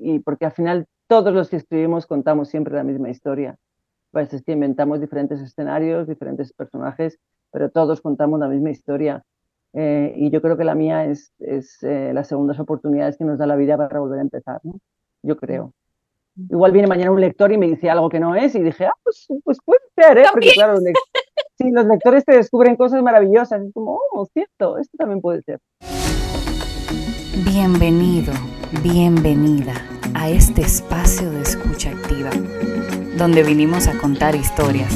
y porque al final todos los que escribimos contamos siempre la misma historia. Pues es que inventamos diferentes escenarios, diferentes personajes, pero todos contamos la misma historia. Eh, y yo creo que la mía es, es eh, las segundas oportunidades que nos da la vida para volver a empezar, ¿no? Yo creo. Igual viene mañana un lector y me dice algo que no es y dije, ah, pues, pues puede ser, ¿eh? Porque claro, los, sí, los lectores te descubren cosas maravillosas. Es como, oh, cierto, esto también puede ser. Bienvenido, bienvenida a este espacio de escucha activa, donde vinimos a contar historias,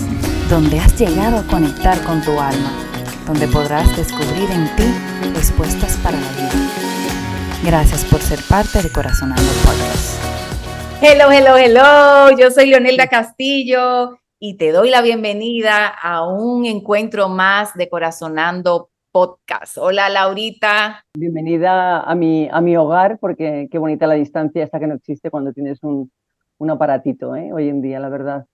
donde has llegado a conectar con tu alma, donde podrás descubrir en ti respuestas para la vida. Gracias por ser parte de Corazonando Podcast. Hello, hello, hello. Yo soy Leonelda Castillo y te doy la bienvenida a un encuentro más de Corazonando podcast. Hola Laurita. Bienvenida a mi, a mi hogar, porque qué bonita la distancia esta que no existe cuando tienes un, un aparatito ¿eh? hoy en día, la verdad.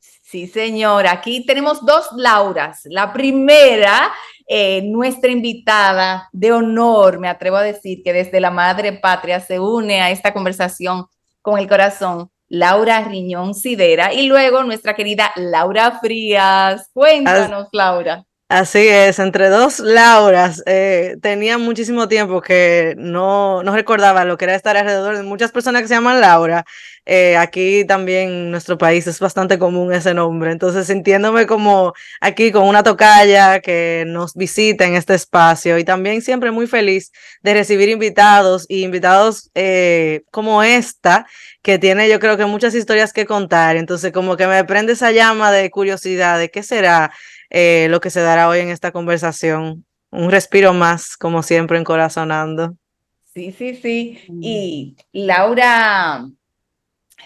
Sí, señora. Aquí tenemos dos Lauras. La primera, eh, nuestra invitada de honor, me atrevo a decir que desde la madre patria se une a esta conversación con el corazón. Laura Riñón Sidera y luego nuestra querida Laura Frías. Cuéntanos, Laura. Así es, entre dos Lauras, eh, tenía muchísimo tiempo que no, no recordaba lo que era estar alrededor de muchas personas que se llaman Laura. Eh, aquí también en nuestro país es bastante común ese nombre, entonces sintiéndome como aquí con una tocaya que nos visita en este espacio y también siempre muy feliz de recibir invitados y invitados eh, como esta, que tiene yo creo que muchas historias que contar, entonces como que me prende esa llama de curiosidad de qué será eh, lo que se dará hoy en esta conversación. Un respiro más, como siempre, encorazonando. Sí, sí, sí. Mm. Y Laura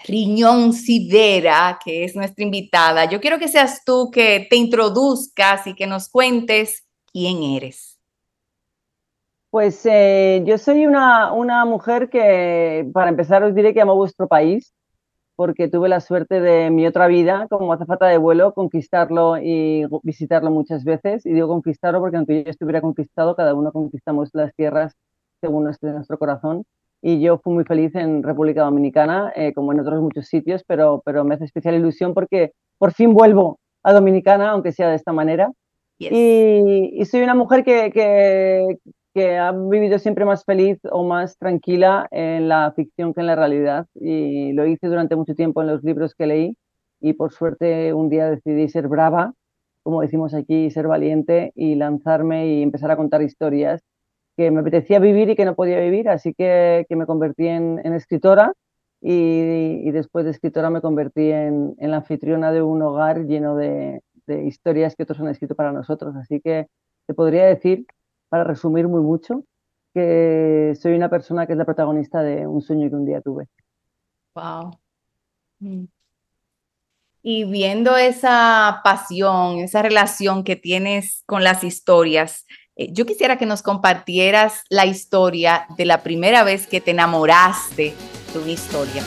Riñón Sidera, que es nuestra invitada, yo quiero que seas tú que te introduzcas y que nos cuentes quién eres. Pues eh, yo soy una, una mujer que, para empezar, os diré que amo vuestro país porque tuve la suerte de mi otra vida como azafata de vuelo conquistarlo y visitarlo muchas veces. Y digo conquistarlo porque aunque yo estuviera conquistado, cada uno conquistamos las tierras según nuestro, nuestro corazón. Y yo fui muy feliz en República Dominicana, eh, como en otros muchos sitios, pero, pero me hace especial ilusión porque por fin vuelvo a Dominicana, aunque sea de esta manera. Y, y, soy una mujer que, que, que ha vivido siempre más feliz o más tranquila en la ficción que en la realidad. Y lo hice durante mucho tiempo en los libros que leí y por suerte un día decidí ser brava, como decimos aquí, ser valiente y lanzarme y empezar a contar historias que me apetecía vivir y que no podía vivir, así que, que me convertí en, escritora y, y, después de escritora me convertí en, en la anfitriona de un hogar lleno de, de historias que otros han escrito para nosotros. Así que te podría decir para resumir muy mucho, que soy una persona que es la protagonista de un sueño que un día tuve. Wow. Mm. Y viendo esa pasión, esa relación que tienes con las historias, eh, yo quisiera que nos compartieras la historia de la primera vez que te enamoraste de una historia.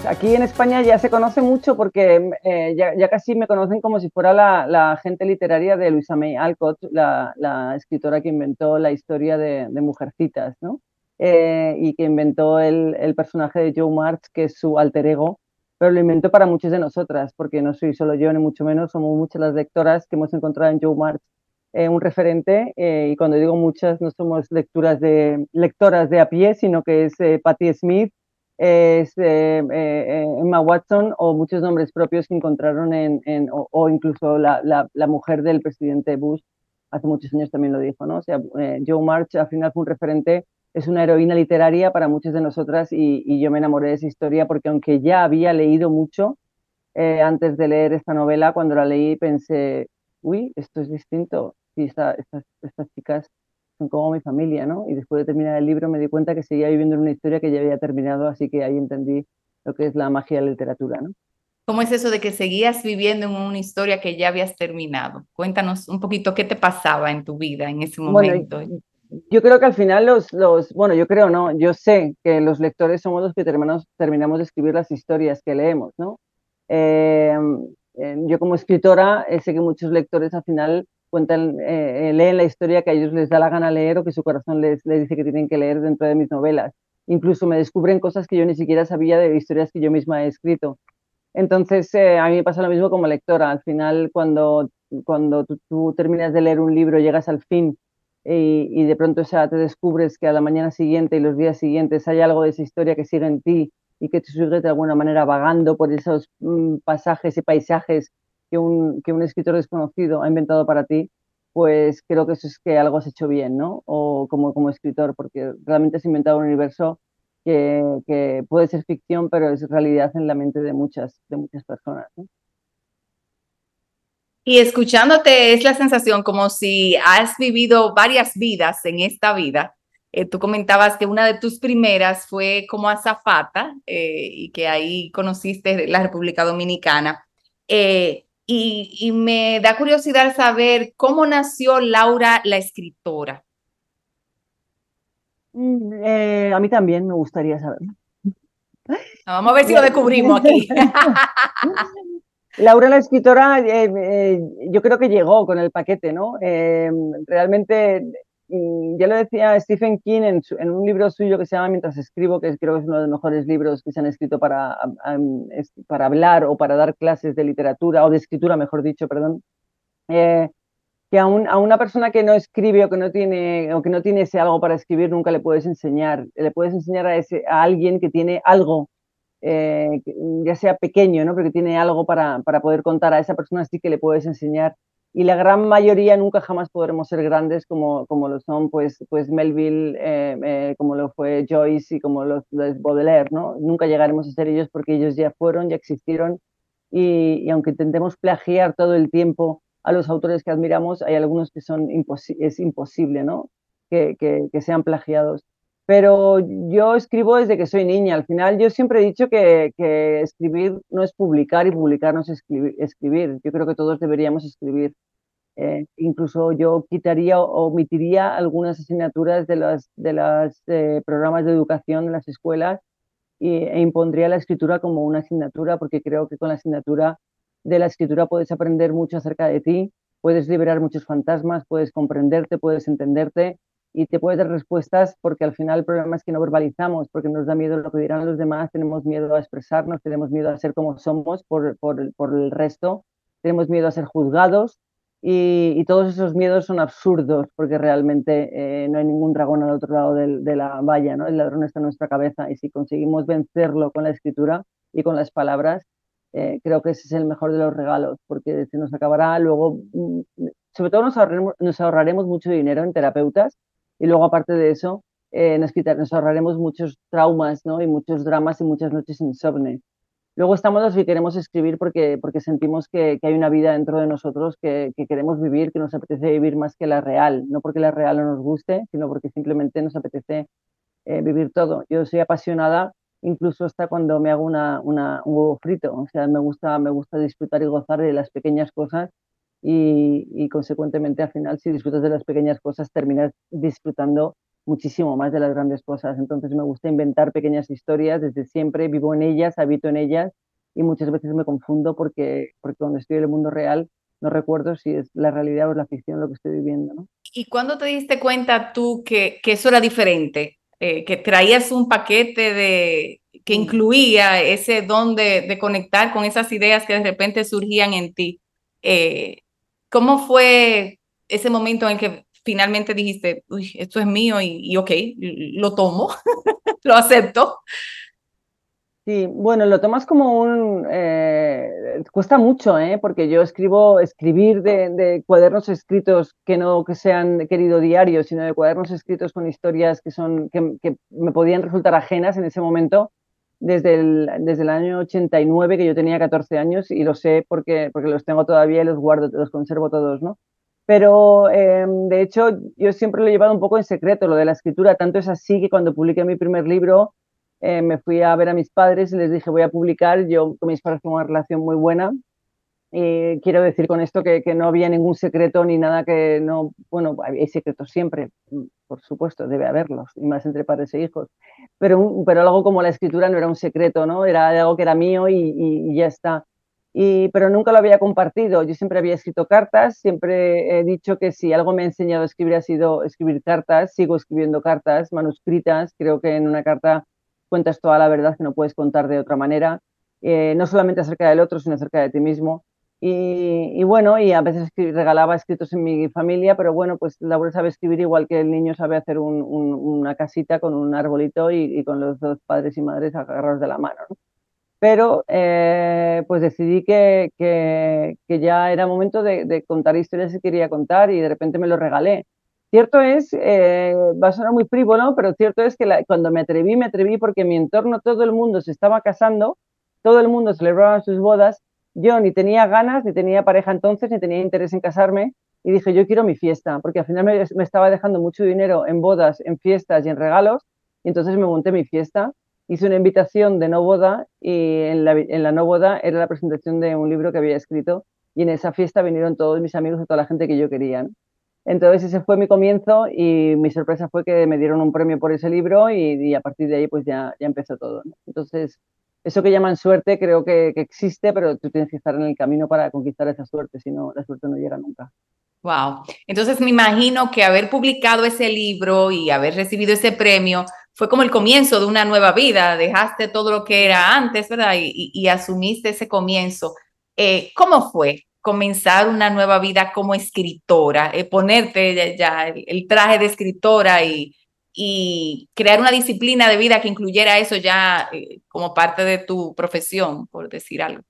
Pues aquí en España ya se conoce mucho porque eh, ya, casi me conocen como si fuera la, la agente literaria de Luisa May Alcott, la, escritora que inventó la historia de, Mujercitas, ¿no? Eh, y que inventó el, personaje de Joe March, que es su alter ego, pero lo inventó para muchas de nosotras, porque no soy solo yo, ni mucho menos, somos muchas las lectoras que hemos encontrado en Joe March eh, un referente, y cuando digo muchas, no somos lecturas de, lectoras de a pie, sino que es Patti Smith, es eh, eh, eh, Emma Watson o muchos nombres propios que encontraron en, o, incluso la, la, mujer del presidente Bush hace muchos años también lo dijo, ¿no? O sea, Joe March al final fue un referente, es una heroína literaria para muchas de nosotras y, y yo me enamoré de esa historia porque aunque ya había leído mucho antes de leer esta novela, cuando la leí pensé, uy, esto es distinto, y estas, estas chicas son como mi familia, ¿no? Y después de terminar el libro me di cuenta que seguía viviendo en una historia que ya había terminado, así que ahí entendí lo que es la magia de la literatura, ¿no? ¿Cómo es eso de que seguías viviendo en una historia que ya habías terminado? Cuéntanos un poquito qué te pasaba en tu vida en ese momento. yo creo que al final los, los, bueno, yo creo no, yo sé que los lectores somos los que terminamos, terminamos de escribir las historias que leemos, ¿no? Em, yo como escritora eh, sé que muchos lectores al final cuentan, eh, leen la historia que a ellos les da la gana leer o que su corazón les, dice que tienen que leer dentro de mis novelas. Incluso me descubren cosas que yo ni siquiera sabía de historias que yo misma he escrito. Entonces, eh, a mí me pasa lo mismo como lectora. Al final, cuando, cuando tú, terminas de leer un libro, llegas al fin y, de pronto te descubres que a la mañana siguiente y los días siguientes hay algo de esa historia que sigue en ti y que tú sigues de alguna manera vagando por esos mm, pasajes y paisajes que un, que un escritor desconocido ha inventado para ti, pues creo que eso es que algo has hecho bien, ¿no? O como, como escritor, porque realmente has inventado un universo que, puede ser ficción, pero es realidad en la mente de muchas, de muchas personas. Y escuchándote es la sensación como si has vivido varias vidas en esta vida. Eh, tú comentabas que una de tus primeras fue como azafata eh, y que ahí conociste la República Dominicana. Eh, y, y, me da curiosidad saber cómo nació Laura la escritora. Mm, eh, a mí también me gustaría saber. Vamos a ver si lo descubrimos aquí. Laura, la escritora, eh, eh, yo creo que llegó con el paquete, ¿no? realmente, ya lo decía Stephen King en, un libro suyo que se llama Mientras escribo, que creo que es uno de los mejores libros que se han escrito para, para hablar o para dar clases de literatura, o de escritura, mejor dicho, perdón que a, una persona que no escribe o que no tiene o que no tiene ese algo para escribir nunca le puedes enseñar. Le puedes enseñar a, alguien que tiene algo, eh, ya sea pequeño, ¿no? pero que tiene algo para, para, poder contar. A esa persona sí que le puedes enseñar. Y la gran mayoría nunca jamás podremos ser grandes como, como lo son pues, pues Melville, eh, eh, como lo fue Joyce y como los, los, Baudelaire. ¿no? Nunca llegaremos a ser ellos porque ellos ya fueron, ya existieron. Y, y aunque intentemos plagiar todo el tiempo a los autores que admiramos, hay algunos que son es imposible ¿no? que, que, sean plagiados. Pero yo escribo desde que soy niña. Al final yo siempre he dicho que, escribir no es publicar y publicar no es escribir. Yo creo que todos deberíamos escribir. Eh, incluso yo quitaría o omitiría algunas asignaturas de los de eh, programas de educación en las escuelas y, e impondría la escritura como una asignatura porque creo que con la asignatura de la escritura puedes aprender mucho acerca de ti, puedes liberar muchos fantasmas, puedes comprenderte, puedes entenderte y te puedes dar respuestas porque al final el problema es que no verbalizamos, porque nos da miedo lo que dirán los demás, tenemos miedo a expresarnos, tenemos miedo a ser como somos por, por, por el resto, tenemos miedo a ser juzgados y, todos esos miedos son absurdos porque realmente eh, no hay ningún dragón al otro lado de la valla, ¿no? el ladrón está en nuestra cabeza y si conseguimos vencerlo con la escritura y con las palabras, eh, creo que ese es el mejor de los regalos, porque se nos acabará luego, mm, sobre todo nos ahorraremos, nos ahorraremos mucho dinero en terapeutas y luego aparte de eso eh, nos, nos, ahorraremos muchos traumas ¿no? y muchos dramas y muchas noches insomne. Luego estamos los que queremos escribir porque, porque sentimos que, que hay una vida dentro de nosotros que, que, queremos vivir, que nos apetece vivir más que la real, no porque la real no nos guste, sino porque simplemente nos apetece eh, vivir todo. Yo soy apasionada incluso hasta cuando me hago una, una, un huevo frito. O sea, me gusta, me gusta disfrutar y gozar de las pequeñas cosas y, y, consecuentemente al final si disfrutas de las pequeñas cosas terminas disfrutando muchísimo más de las grandes cosas. Entonces me gusta inventar pequeñas historias desde siempre, vivo en ellas, habito en ellas y muchas veces me confundo porque, porque cuando estoy en el mundo real no recuerdo si es la realidad o la ficción lo que estoy viviendo. ¿no? ¿Y cuándo te diste cuenta tú que, que eso era diferente? Eh, que traías un paquete de, que incluía ese don de, conectar con esas ideas que de repente surgían en ti. Eh, ¿Cómo fue ese momento en que finalmente dijiste, uy, esto es mío y, y ok, lo tomo, lo acepto? Sí, bueno, lo tomas como un... Eh, cuesta mucho, ¿eh? porque yo escribo, escribir de, cuadernos escritos que no que sean querido diario, sino de cuadernos escritos con historias que, son, que, me podían resultar ajenas en ese momento, desde el, desde el año 89, que yo tenía 14 años, y lo sé porque, porque los tengo todavía y los guardo, los conservo todos, ¿no? Pero em, de hecho yo siempre lo he llevado un poco en secreto, lo de la escritura, tanto es así que cuando publiqué mi primer libro eh, me fui a ver a mis padres y les dije voy a publicar. Yo con mis padres tengo una relación muy buena. Y quiero decir con esto que, que, no había ningún secreto ni nada que no, bueno, hay secretos siempre, por supuesto, debe haberlos, y más entre padres e hijos, pero, pero algo como la escritura no era un secreto, ¿no? Era algo que era mío y, ya está. Y, pero nunca lo había compartido. Yo siempre había escrito cartas, siempre he dicho que si algo me ha enseñado a escribir ha sido escribir cartas, sigo escribiendo cartas manuscritas, creo que en una carta cuentas toda la verdad que no puedes contar de otra manera, eh, no solamente acerca del otro, sino acerca de ti mismo. Y, bueno, y a veces regalaba escritos en mi familia, pero bueno, pues Laura sabe escribir igual que el niño sabe hacer un, un, una casita con un arbolito y, con los dos padres y madres agarrados de la mano. ¿no? Pero eh, pues decidí que, que, ya era momento de, contar historias que quería contar y de repente me lo regalé. Cierto es, eh, va a sonar muy frívolo, pero cierto es que la, cuando me atreví, me atreví porque en mi entorno todo el mundo se estaba casando, todo el mundo celebraba sus bodas, yo ni tenía ganas, ni tenía pareja entonces, ni tenía interés en casarme, y dije, yo quiero mi fiesta, porque al final me, estaba dejando mucho dinero en bodas, en fiestas y en regalos, y entonces me monté mi fiesta, hice una invitación de no boda, y en la, no boda era la presentación de un libro que había escrito, y en esa fiesta vinieron todos mis amigos y toda la gente que yo quería. Entonces ese fue mi comienzo y mi sorpresa fue que me dieron un premio por ese libro y, a partir de ahí pues ya, ya empezó todo. Entonces eso que llaman suerte creo que, que, existe, pero tú tienes que estar en el camino para conquistar esa suerte, si no la suerte no llega nunca. Wow. Entonces me imagino que haber publicado ese libro y haber recibido ese premio fue como el comienzo de una nueva vida. Dejaste todo lo que era antes, ¿verdad? Y, y, y asumiste ese comienzo. Eh, ¿Cómo fue? comenzar una nueva vida como escritora, eh, ponerte ya, ya el, el, traje de escritora y, y, crear una disciplina de vida que incluyera eso ya eh, como parte de tu profesión, por decir algo?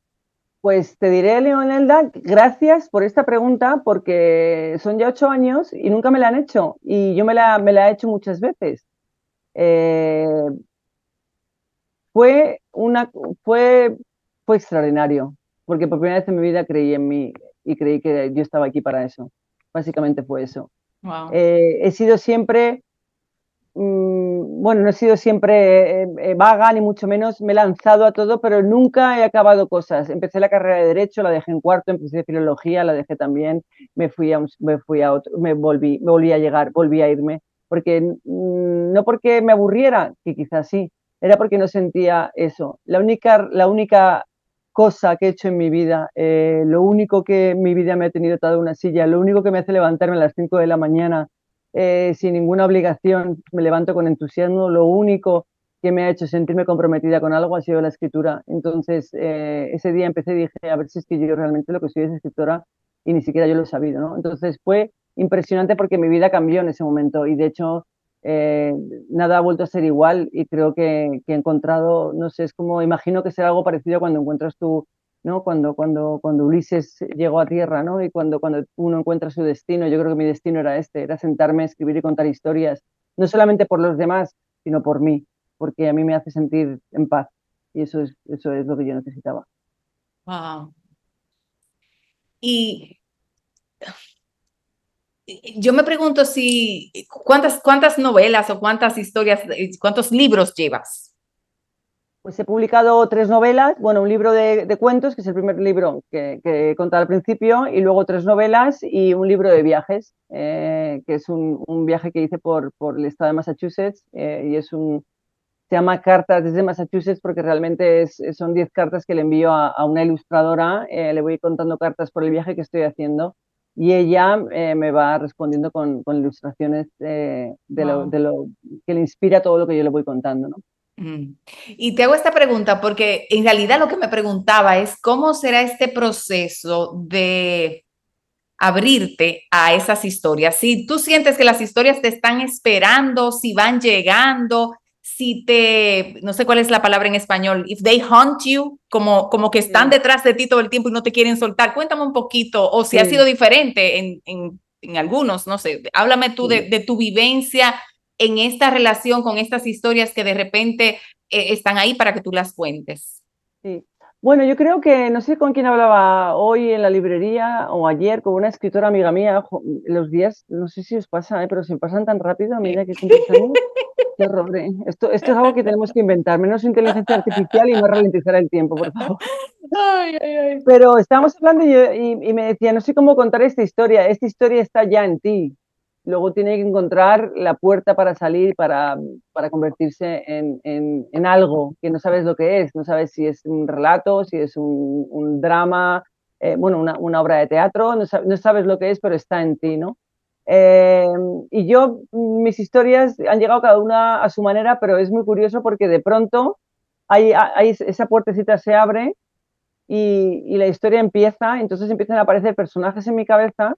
Pues te diré, Leonelda, gracias por esta pregunta, porque son ya ocho años y nunca me la han hecho, y yo me la, me la he hecho muchas veces. Eh, fue, una, fue, fue extraordinario, porque por primera vez en mi vida creí en mí y creí que yo estaba aquí para eso. Básicamente fue eso. Wow. Eh, he sido siempre, bueno, no he sido siempre eh, eh, vaga ni mucho menos, me he lanzado a todo, pero nunca he acabado cosas. Empecé la carrera de Derecho, la dejé en cuarto, empecé Filología, la dejé también, me fui a, me fui a otro, me volví, me a llegar, volví a irme, porque mmm, no porque me aburriera, que quizás sí, era porque no sentía eso. La única, la única cosa que he hecho en mi vida, eh, lo único que mi vida me ha tenido atado una silla, lo único que me hace levantarme a las 5 de la mañana eh, sin ninguna obligación, me levanto con entusiasmo, lo único que me ha hecho sentirme comprometida con algo ha sido la escritura. Entonces, eh, ese día empecé y dije, a ver si es que yo realmente lo que soy es escritora y ni siquiera yo lo he sabido, ¿no? Entonces fue impresionante porque mi vida cambió en ese momento y de hecho eh, nada ha vuelto a ser igual y creo que, que, he encontrado, no sé, es como, imagino que será algo parecido cuando encuentras tú, ¿no? Cuando, cuando, cuando Ulises llegó a tierra, ¿no? Y cuando, cuando uno encuentra su destino, yo creo que mi destino era este, era sentarme, escribir y contar historias, no solamente por los demás, sino por mí, porque a mí me hace sentir en paz y eso es, eso es lo que yo necesitaba. Wow. Y yo me pregunto si cuántas, cuántas novelas o cuántas historias, cuántos libros llevas. Pues he publicado tres novelas, bueno, un libro de, de cuentos, que es el primer libro que, que, he contado al principio, y luego tres novelas y un libro de viajes, eh, que es un, un, viaje que hice por, por el estado de Massachusetts, eh, y es un, se llama Cartas desde Massachusetts porque realmente es, son diez cartas que le envío a, a una ilustradora, eh, le voy contando cartas por el viaje que estoy haciendo y ella eh, me va respondiendo con, con ilustraciones eh, de, wow. lo, de, lo, que le inspira todo lo que yo le voy contando, ¿no? Y te hago esta pregunta porque en realidad lo que me preguntaba es cómo será este proceso de abrirte a esas historias. Si tú sientes que las historias te están esperando, si van llegando, si te, no sé cuál es la palabra en español, if they hunt you, como, como que están detrás de ti todo el tiempo y no te quieren soltar. Cuéntame un poquito, o si sí. ha sido diferente en, en, en, algunos, no sé, háblame tú sí. de, de, tu vivencia en esta relación con estas historias que de repente eh, están ahí para que tú las cuentes. Sí. Bueno, yo creo que, no sé con quién hablaba hoy en la librería o ayer con una escritora amiga mía, los días, no sé si os pasa, ¿eh? pero se pasan tan rápido a medida que años. Qué horror, ¿eh? Esto, esto es algo que tenemos que inventar, menos inteligencia artificial y no ralentizar el tiempo, por favor. Pero estábamos hablando y, y, me decía, no sé cómo contar esta historia, esta historia está ya en ti. Luego tiene que encontrar la puerta para salir, para, para convertirse en, en, en, algo que no sabes lo que es, no sabes si es un relato, si es un, un drama, eh, bueno, una, una, obra de teatro, no sabes, lo que es, pero está en ti, ¿no? Eh, y yo, mis historias han llegado cada una a su manera, pero es muy curioso porque de pronto hay, hay esa puertecita se abre y, y, la historia empieza, entonces empiezan a aparecer personajes en mi cabeza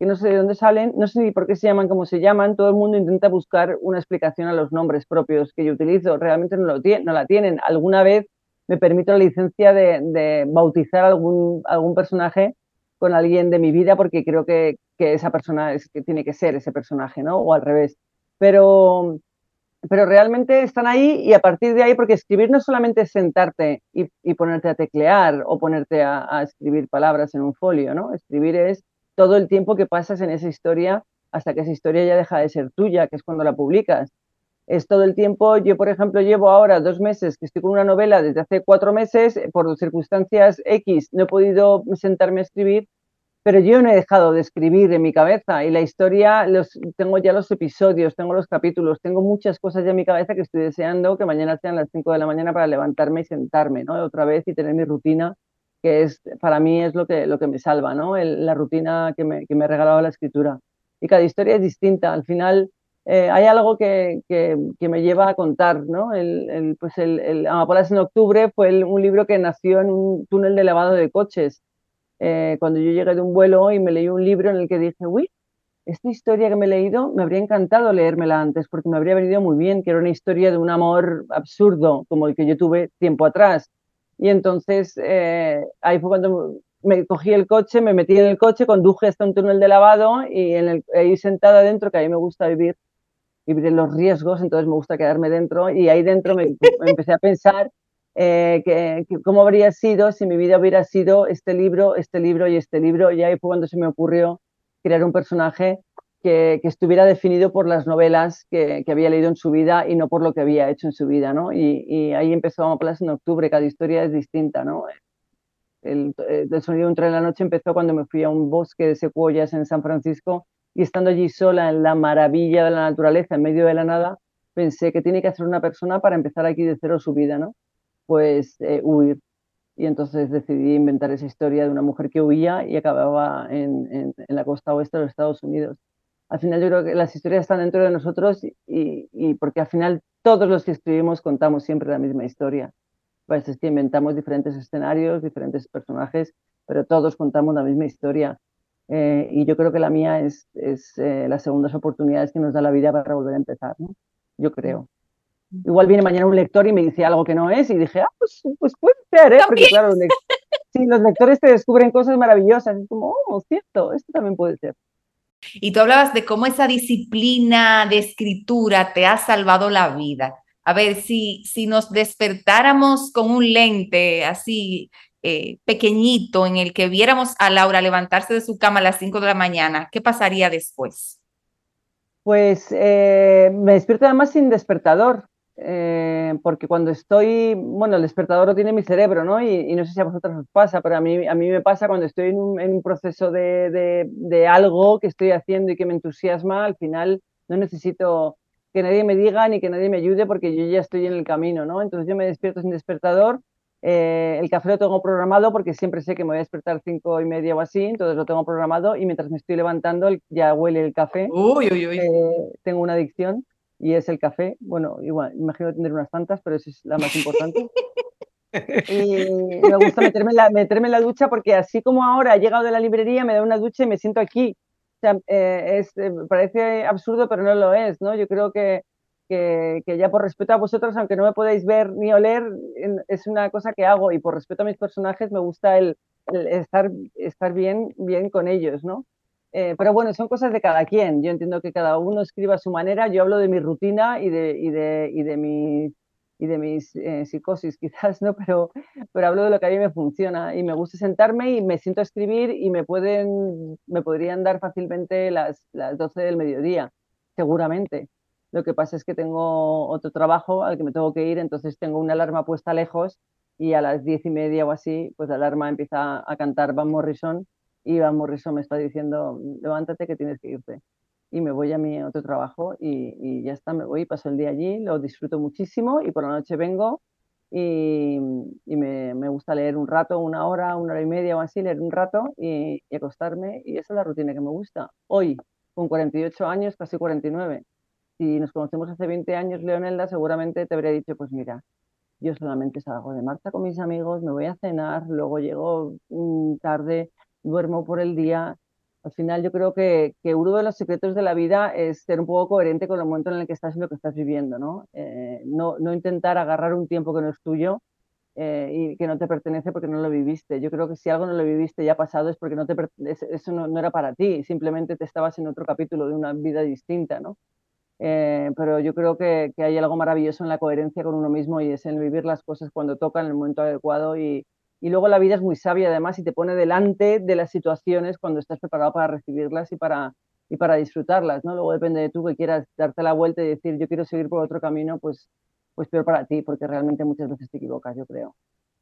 que no sé de dónde salen, no sé ni por qué se llaman como se llaman, todo el mundo intenta buscar una explicación a los nombres propios que yo utilizo, realmente no, lo no la tienen. Alguna vez me permito la licencia de, bautizar algún, algún personaje con alguien de mi vida porque creo que, que esa persona es que tiene que ser ese personaje, ¿no? O al revés. Pero, pero realmente están ahí y a partir de ahí, porque escribir no solamente es sentarte y, y ponerte a teclear o ponerte a, a, escribir palabras en un folio, ¿no? Escribir es todo el tiempo que pasas en esa historia hasta que esa historia ya deja de ser tuya, que es cuando la publicas. Es todo el tiempo, yo por ejemplo llevo ahora dos meses que estoy con una novela desde hace cuatro meses, por circunstancias X no he podido sentarme a escribir pero yo no he dejado de escribir en mi cabeza y la historia, los, tengo ya los episodios, tengo los capítulos, tengo muchas cosas ya en mi cabeza que estoy deseando que mañana sean las 5 de la mañana para levantarme y sentarme, ¿no? Otra vez y tener mi rutina, que es, para mí es lo que, lo que me salva, ¿no? La rutina que me, que me ha regalado la escritura. Y cada historia es distinta, al final eh, hay algo que, que, que, me lleva a contar, ¿no? El, el pues el, el Amapolas en octubre fue un libro que nació en un túnel de lavado de coches eh, cuando yo llegué de un vuelo y me leí un libro en el que dije, uy, esta historia que me he leído me habría encantado leérmela antes porque me habría venido muy bien, que era una historia de un amor absurdo como el que yo tuve tiempo atrás. Y entonces eh, ahí fue cuando me cogí el coche, me metí en el coche, conduje hasta un túnel de lavado y en ahí sentada dentro, que a mí me gusta vivir, vivir los riesgos, entonces me gusta quedarme dentro y ahí dentro me, me empecé a pensar eh, que, que, cómo habría sido si mi vida hubiera sido este libro, este libro y este libro. Y ahí fue cuando se me ocurrió crear un personaje que, estuviera definido por las novelas que, había leído en su vida y no por lo que había hecho en su vida. ¿no? Y, y ahí empezó Amapolas en octubre, cada historia es distinta. ¿no? El, sonido de un tren en la noche empezó cuando me fui a un bosque de secuoyas en San Francisco y estando allí sola en la maravilla de la naturaleza, en medio de la nada, pensé que tiene que hacer una persona para empezar aquí de cero su vida, ¿no? pues eh, huir. Y entonces decidí inventar esa historia de una mujer que huía y acababa en, en, la costa oeste de los Estados Unidos. Al final yo creo que las historias están dentro de nosotros y, y porque al final todos los que escribimos contamos siempre la misma historia. Pues es que inventamos diferentes escenarios, diferentes personajes, pero todos contamos la misma historia. Eh, y yo creo que la mía es, es eh, las segundas oportunidades que nos da la vida para volver a empezar, ¿no? Yo creo. Igual viene mañana un lector y me dice algo que no es y dije, ah, pues, pues puede ser, ¿eh? Porque claro, los, sí, los lectores te descubren cosas maravillosas. Es como, oh, cierto, esto también puede ser. Y tú hablabas de cómo esa disciplina de escritura te ha salvado la vida. A ver, si, si nos despertáramos con un lente así eh, pequeñito en el que viéramos a Laura levantarse de su cama a las 5 de la mañana, ¿qué pasaría después? Pues eh, me despierto además sin despertador eh, porque cuando estoy, bueno, el despertador lo tiene mi cerebro, ¿no? Y, y, no sé si a vosotros os pasa, pero a mí, a mí me pasa cuando estoy en un, en un proceso de, de, de, algo que estoy haciendo y que me entusiasma, al final no necesito que nadie me diga ni que nadie me ayude porque yo ya estoy en el camino, ¿no? Entonces yo me despierto sin despertador, eh, el café lo tengo programado porque siempre sé que me voy a despertar cinco y media o así, entonces lo tengo programado y mientras me estoy levantando ya huele el café. Uy, uy, uy. Eh, tengo una adicción y es el café. Bueno, igual, imagino tener unas tantas, pero esa es la más importante. y me gusta meterme en, la, meterme en la ducha porque así como ahora he llegado de la librería, me da una ducha y me siento aquí. O sea, eh, es, eh, parece absurdo, pero no lo es, ¿no? Yo creo que, que, que, ya por respeto a vosotros, aunque no me podáis ver ni oler, es una cosa que hago y por respeto a mis personajes me gusta el, el estar, estar bien, bien con ellos, ¿no? Eh, pero bueno, son cosas de cada quien. Yo entiendo que cada uno escriba a su manera. Yo hablo de mi rutina y de, y de, y de, mi, y de mis eh, psicosis, quizás, ¿no? Pero, pero hablo de lo que a mí me funciona y me gusta sentarme y me siento a escribir y me, pueden, me podrían dar fácilmente las, las 12 del mediodía, seguramente. Lo que pasa es que tengo otro trabajo al que me tengo que ir, entonces tengo una alarma puesta lejos y a las diez y media o así, pues la alarma empieza a cantar Van Morrison y Van Morrison me está diciendo, levántate que tienes que irte. Y me voy a mi otro trabajo y, y ya está, me voy, paso el día allí, lo disfruto muchísimo y por la noche vengo y, y me, me, gusta leer un rato, una hora, una hora y media o así, leer un rato y, y, acostarme y esa es la rutina que me gusta. Hoy, con 48 años, casi 49, si nos conocemos hace 20 años, Leonelda, seguramente te habría dicho, pues mira, yo solamente salgo de marcha con mis amigos, me voy a cenar, luego llego mm, tarde, duermo por el día. Al final yo creo que, uno de los secretos de la vida es ser un poco coherente con el momento en el que estás y lo que estás viviendo, ¿no? Eh, no, intentar agarrar un tiempo que no es tuyo eh, y que no te pertenece porque no lo viviste. Yo creo que si algo no lo viviste ya pasado es porque no te, eso no, era para ti, simplemente te estabas en otro capítulo de una vida distinta, ¿no? Eh, pero yo creo que, hay algo maravilloso en la coherencia con uno mismo y es en vivir las cosas cuando tocan en el momento adecuado y, y, luego la vida es muy sabia además y te pone delante de las situaciones cuando estás preparado para recibirlas y para, y para disfrutarlas, ¿no? Luego depende de tú que quieras darte la vuelta y decir yo quiero seguir por otro camino, pues, pues peor para ti porque realmente muchas veces te equivocas, yo creo.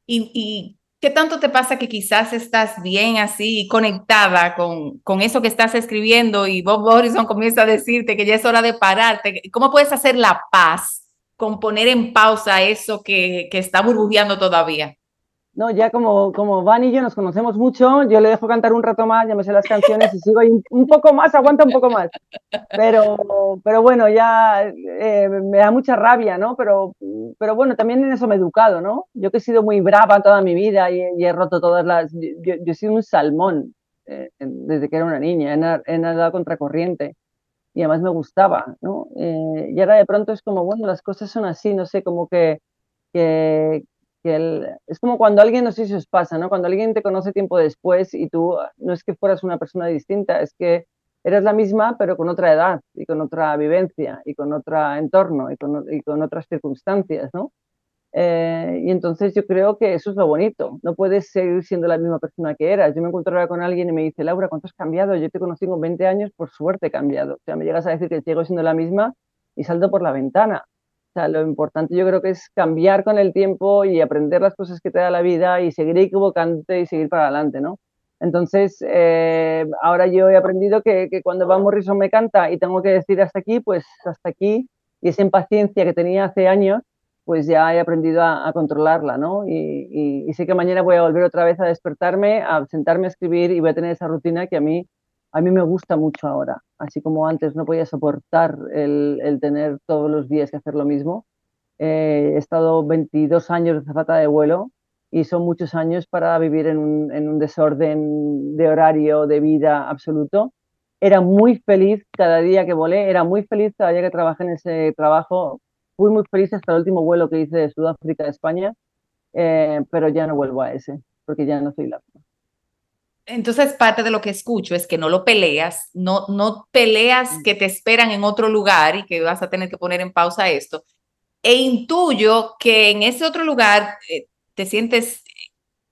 Y, y ¿Qué tanto te pasa que quizás estás bien así, conectada con, con eso que estás escribiendo y Bob Morrison comienza a decirte que ya es hora de pararte? ¿Cómo puedes hacer la paz con poner en pausa eso que, que está burbujeando todavía? No, ya como, como Van y yo nos conocemos mucho, yo le dejo cantar un rato más, ya me sé las canciones y sigo un, poco más, aguanta un poco más. Pero, pero bueno, ya eh, me da mucha rabia, ¿no? Pero, pero bueno, también en eso me he educado, ¿no? Yo que he sido muy brava toda mi vida y, y he roto todas las... Yo, yo, he sido un salmón eh, desde que era una niña, he nadado contracorriente y además me gustaba, ¿no? Eh, y ahora de pronto es como, bueno, las cosas son así, no sé, como que, que, es como cuando alguien, no sé si os pasa, ¿no? Cuando alguien te conoce tiempo después y tú no es que fueras una persona distinta, es que eres la misma pero con otra edad y con otra vivencia y con otro entorno y con, y con otras circunstancias, ¿no? Eh, y entonces yo creo que eso es lo bonito, no puedes seguir siendo la misma persona que eras. Yo me encuentro ahora con alguien y me dice, Laura, ¿cuánto has cambiado? Yo te conocí con 20 años, por suerte he cambiado. O sea, me llegas a decir que sigo siendo la misma y salto por la ventana lo importante yo creo que es cambiar con el tiempo y aprender las cosas que te da la vida y seguir equivocándote y seguir para adelante, ¿no? Entonces, eh, ahora yo he aprendido que, que, cuando Van Morrison me canta y tengo que decir hasta aquí, pues hasta aquí, y esa impaciencia que tenía hace años, pues ya he aprendido a, a controlarla, ¿no? Y, y, y, sé que mañana voy a volver otra vez a despertarme, a sentarme a escribir y voy a tener esa rutina que a mí a mí me gusta mucho ahora, así como antes no podía soportar el, tener todos los días que hacer lo mismo. Eh, he estado 22 años de zafata de vuelo y son muchos años para vivir en un, en un desorden de horario, de vida absoluto. Era muy feliz cada día que volé, era muy feliz cada día que trabajé en ese trabajo. Fui muy feliz hasta el último vuelo que hice de Sudáfrica a España, eh, pero ya no vuelvo a ese, porque ya no soy la. Entonces, parte de lo que escucho es que no lo peleas, no, no peleas que te esperan en otro lugar y que vas a tener que poner en pausa esto. E intuyo que en ese otro lugar eh, te sientes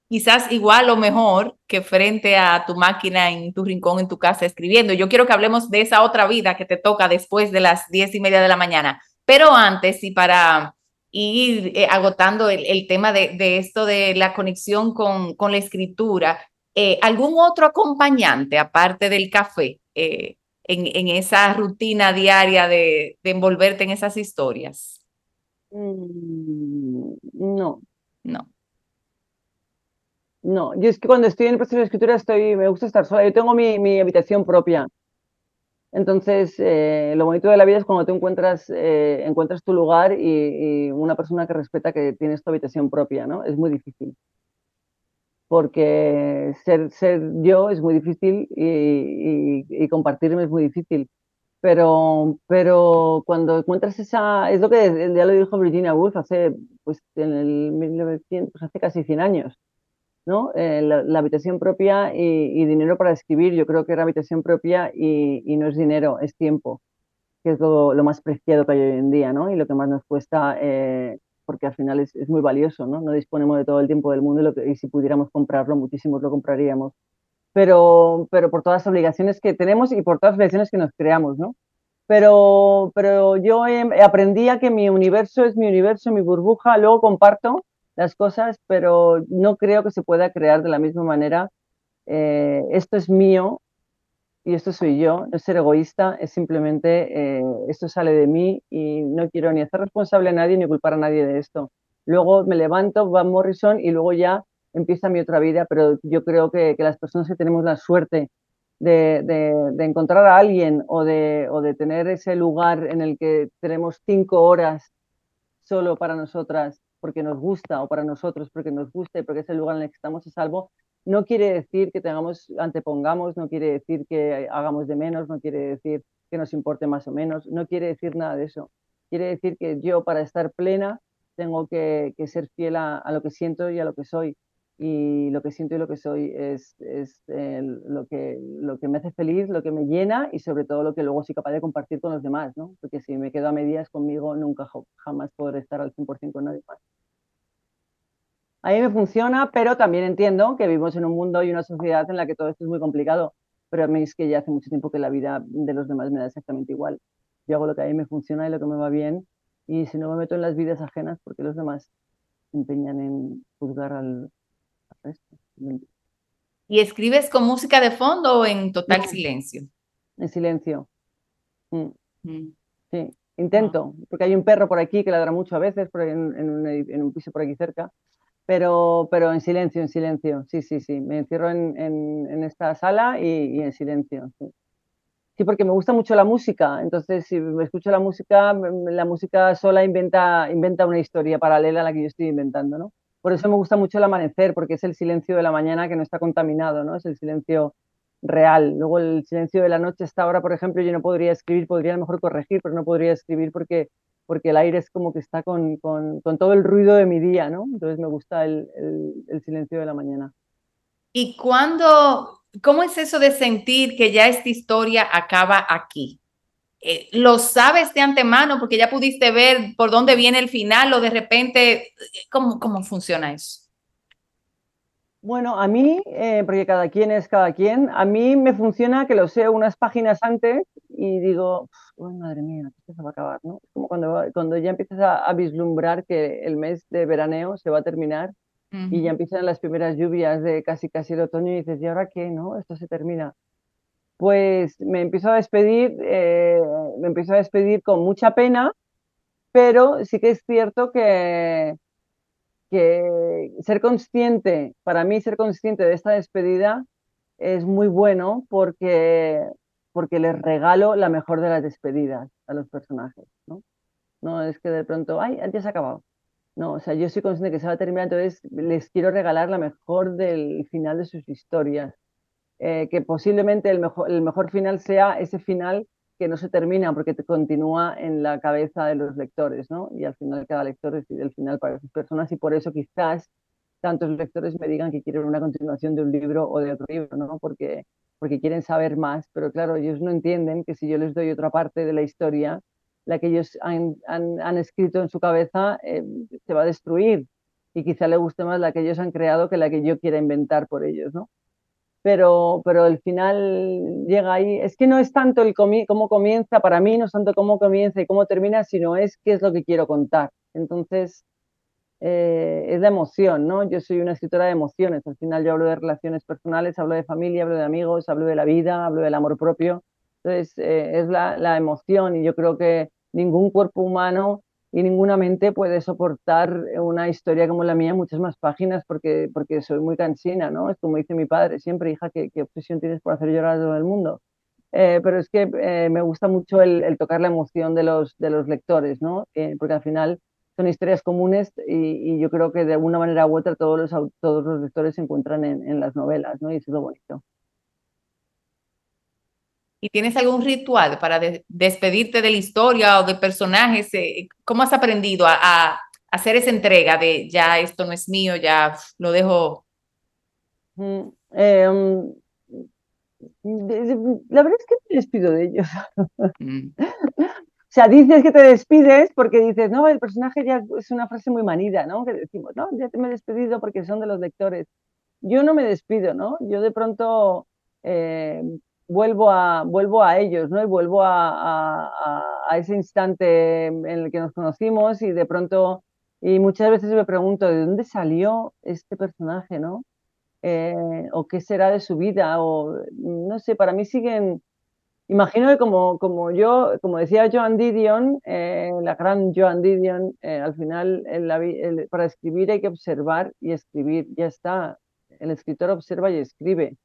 quizás igual o mejor que frente a tu máquina en tu rincón, en tu casa, escribiendo. Yo quiero que hablemos de esa otra vida que te toca después de las diez y media de la mañana. Pero antes, y para ir eh, agotando el, el tema de, de, esto de la conexión con, con la escritura, eh, ¿algún otro acompañante aparte del café eh, en, en, esa rutina diaria de, de, envolverte en esas historias? Mm, no. No. No, yo es que cuando estoy en el proceso de escritura estoy, me gusta estar sola. Yo tengo mi, mi habitación propia. Entonces, eh, lo bonito de la vida es cuando tú encuentras, eh, encuentras tu lugar y, y, una persona que respeta que tienes tu habitación propia, ¿no? Es muy difícil porque ser, ser yo es muy difícil y, y, y, compartirme es muy difícil. Pero, pero cuando encuentras esa, es lo que ya lo dijo Virginia Woolf hace, pues en el 1900, pues hace casi 100 años, ¿no? Eh, la, la, habitación propia y, y, dinero para escribir, yo creo que era habitación propia y, no es dinero, es tiempo, que es lo, lo, más preciado que hay hoy en día, ¿no? Y lo que más nos cuesta eh, porque al final es, es, muy valioso, ¿no? No disponemos de todo el tiempo del mundo y, lo que, y si pudiéramos comprarlo, muchísimos lo compraríamos. Pero, pero por todas las obligaciones que tenemos y por todas las obligaciones que nos creamos, ¿no? pero, pero yo aprendí a que mi universo es mi universo, mi burbuja, luego comparto las cosas, pero no creo que se pueda crear de la misma manera. Eh, esto es mío y esto soy yo, no ser egoísta, es simplemente eh, esto sale de mí y no quiero ni hacer responsable a nadie ni culpar a nadie de esto. Luego me levanto, va Morrison y luego ya empieza mi otra vida, pero yo creo que, que las personas que tenemos la suerte de, de, encontrar a alguien o de, o de tener ese lugar en el que tenemos cinco horas solo para nosotras porque nos gusta o para nosotros porque nos gusta y porque es el lugar en el que estamos a salvo, no quiere decir que tengamos, antepongamos, no quiere decir que hagamos de menos, no quiere decir que nos importe más o menos, no quiere decir nada de eso. Quiere decir que yo para estar plena tengo que, ser fiel a, lo que siento y a lo que soy y lo que siento y lo que soy es, es lo, que, lo que me hace feliz, lo que me llena y sobre todo lo que luego soy capaz de compartir con los demás, ¿no? Porque si me quedo a medias conmigo, nunca jamás podré estar al 100% con nadie más. A mí me funciona, pero también entiendo que vivimos en un mundo y una sociedad en la que todo esto es muy complicado, pero a mí es que ya hace mucho tiempo que la vida de los demás me da exactamente igual. Yo hago lo que a mí me funciona y lo que me va bien y si no me meto en las vidas ajenas, porque los demás se empeñan en juzgar al, ¿Y escribes con música de fondo o en total silencio? En silencio. Mm. Mm. Sí, intento, ah. porque hay un perro por aquí que ladra mucho a veces, en, un, piso por aquí cerca, pero, pero en silencio, en silencio. Sí, sí, sí. Me encierro en, esta sala y, en silencio. Sí. sí. porque me gusta mucho la música. Entonces, si me escucho la música, la música sola inventa, inventa una historia paralela a la que yo estoy inventando, ¿no? Por eso me gusta mucho el amanecer, porque es el silencio de la mañana que no está contaminado, ¿no? Es el silencio real. Luego el silencio de la noche, hasta ahora, por ejemplo, yo no podría escribir, podría a lo mejor corregir, pero no podría escribir porque, porque el aire es como que está con, con, con todo el ruido de mi día, ¿no? Entonces me gusta el, el, el silencio de la mañana. ¿Y cuándo, cómo es eso de sentir que ya esta historia acaba aquí? Eh, lo sabes de antemano porque ya pudiste ver por dónde viene el final o de repente, ¿cómo, cómo funciona eso? Bueno, a mí, eh, porque cada quien es cada quien, a mí me funciona que lo sé unas páginas antes y digo, madre mía, esto se va a acabar, ¿no? Es como cuando, cuando ya empiezas a, vislumbrar que el mes de veraneo se va a terminar y ya empiezan las primeras lluvias de casi casi el otoño y dices, ¿y ahora qué? ¿No? Esto se termina pues me empiezo a despedir, eh, me empiezo a despedir con mucha pena, pero sí que es cierto que, que ser consciente, para mí ser consciente de esta despedida es muy bueno porque, porque les regalo la mejor de las despedidas a los personajes, ¿no? No es que de pronto, ay, ya se ha acabado. No, o sea, yo soy consciente que se va a terminar, entonces les quiero regalar la mejor del final de sus historias eh, que posiblemente el mejor, el mejor final sea ese final que no se termina porque te continúa en la cabeza de los lectores, ¿no? Y al final cada lector decide el final para sus personas y por eso quizás tantos lectores me digan que quieren una continuación de un libro o de otro libro, ¿no? Porque, porque quieren saber más, pero claro, ellos no entienden que si yo les doy otra parte de la historia, la que ellos han, han, escrito en su cabeza eh, se va a destruir y quizá le guste más la que ellos han creado que la que yo quiera inventar por ellos, ¿no? pero, pero el final llega ahí. Es que no es tanto el cómo comienza, para mí no es tanto cómo comienza y cómo termina, sino es qué es lo que quiero contar. Entonces, eh, es la emoción, ¿no? Yo soy una escritora de emociones, al final yo hablo de relaciones personales, hablo de familia, hablo de amigos, hablo de la vida, hablo del amor propio. Entonces, eh, es la, emoción y yo creo que ningún cuerpo humano y ninguna mente puede soportar una historia como la mía, muchas más páginas, porque, porque soy muy cansina, ¿no? Es como dice mi padre siempre, hija, ¿qué, qué obsesión tienes por hacer llorar a todo el mundo? Eh, pero es que me gusta mucho el, tocar la emoción de los, de los lectores, ¿no? Porque al final son historias comunes y, yo creo que de alguna manera u otra todos los, todos los lectores se encuentran en, en las novelas, ¿no? Y eso es lo bonito. ¿Y tienes algún ritual para despedirte de la historia o de personajes? Eh, ¿Cómo has aprendido a, hacer esa entrega de ya esto no es mío, ya lo dejo? Mm, em, la verdad es que me despido de ellos. Mm. sea, dices que te despides porque dices, no, el personaje ya es una frase muy manida, ¿no? Que decimos, no, ya te me he despedido porque son de los lectores. Yo no me despido, ¿no? Yo de pronto... Eh, vuelvo a, vuelvo a ellos, ¿no? Y vuelvo a, a, ese instante en el que nos conocimos y de pronto, y muchas veces me pregunto, ¿de dónde salió este personaje, ¿no? Eh, o qué será de su vida, o no sé, para mí siguen, imagino que como, como yo, como decía Joan Didion, eh, la gran Joan Didion, eh, al final para escribir hay que observar y escribir, ya está, el escritor observa y escribe.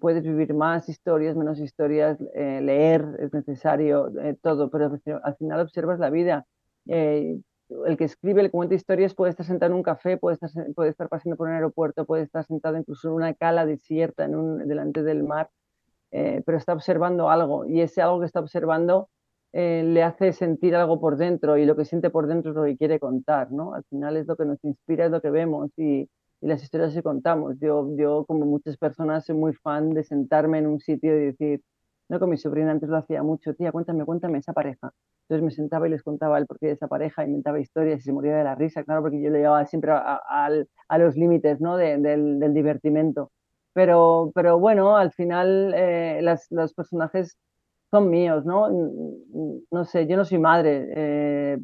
puedes vivir más historias, menos historias, leer es necesario, todo, pero al final observas la vida. El que escribe, el que cuenta historias puede estar sentado en un café, puede estar, puede estar pasando por un aeropuerto, puede estar sentado incluso en una cala desierta en un, delante del mar, eh, pero está observando algo y ese algo que está observando eh, le hace sentir algo por dentro y lo que siente por dentro es lo que quiere contar, ¿no? Al final es lo que nos inspira, es lo que vemos y, las historias que contamos. Yo, yo, como muchas personas, soy muy fan de sentarme en un sitio y decir, no, con mi sobrina antes lo hacía mucho, tía, cuéntame, cuéntame esa pareja. Entonces me sentaba y les contaba el porqué de esa pareja, inventaba historias y se moría de la risa, claro, porque yo le llevaba siempre a, los límites ¿no? del, del, divertimento. Pero, pero bueno, al final eh, las, los personajes son míos, ¿no? No sé, yo no soy madre, eh,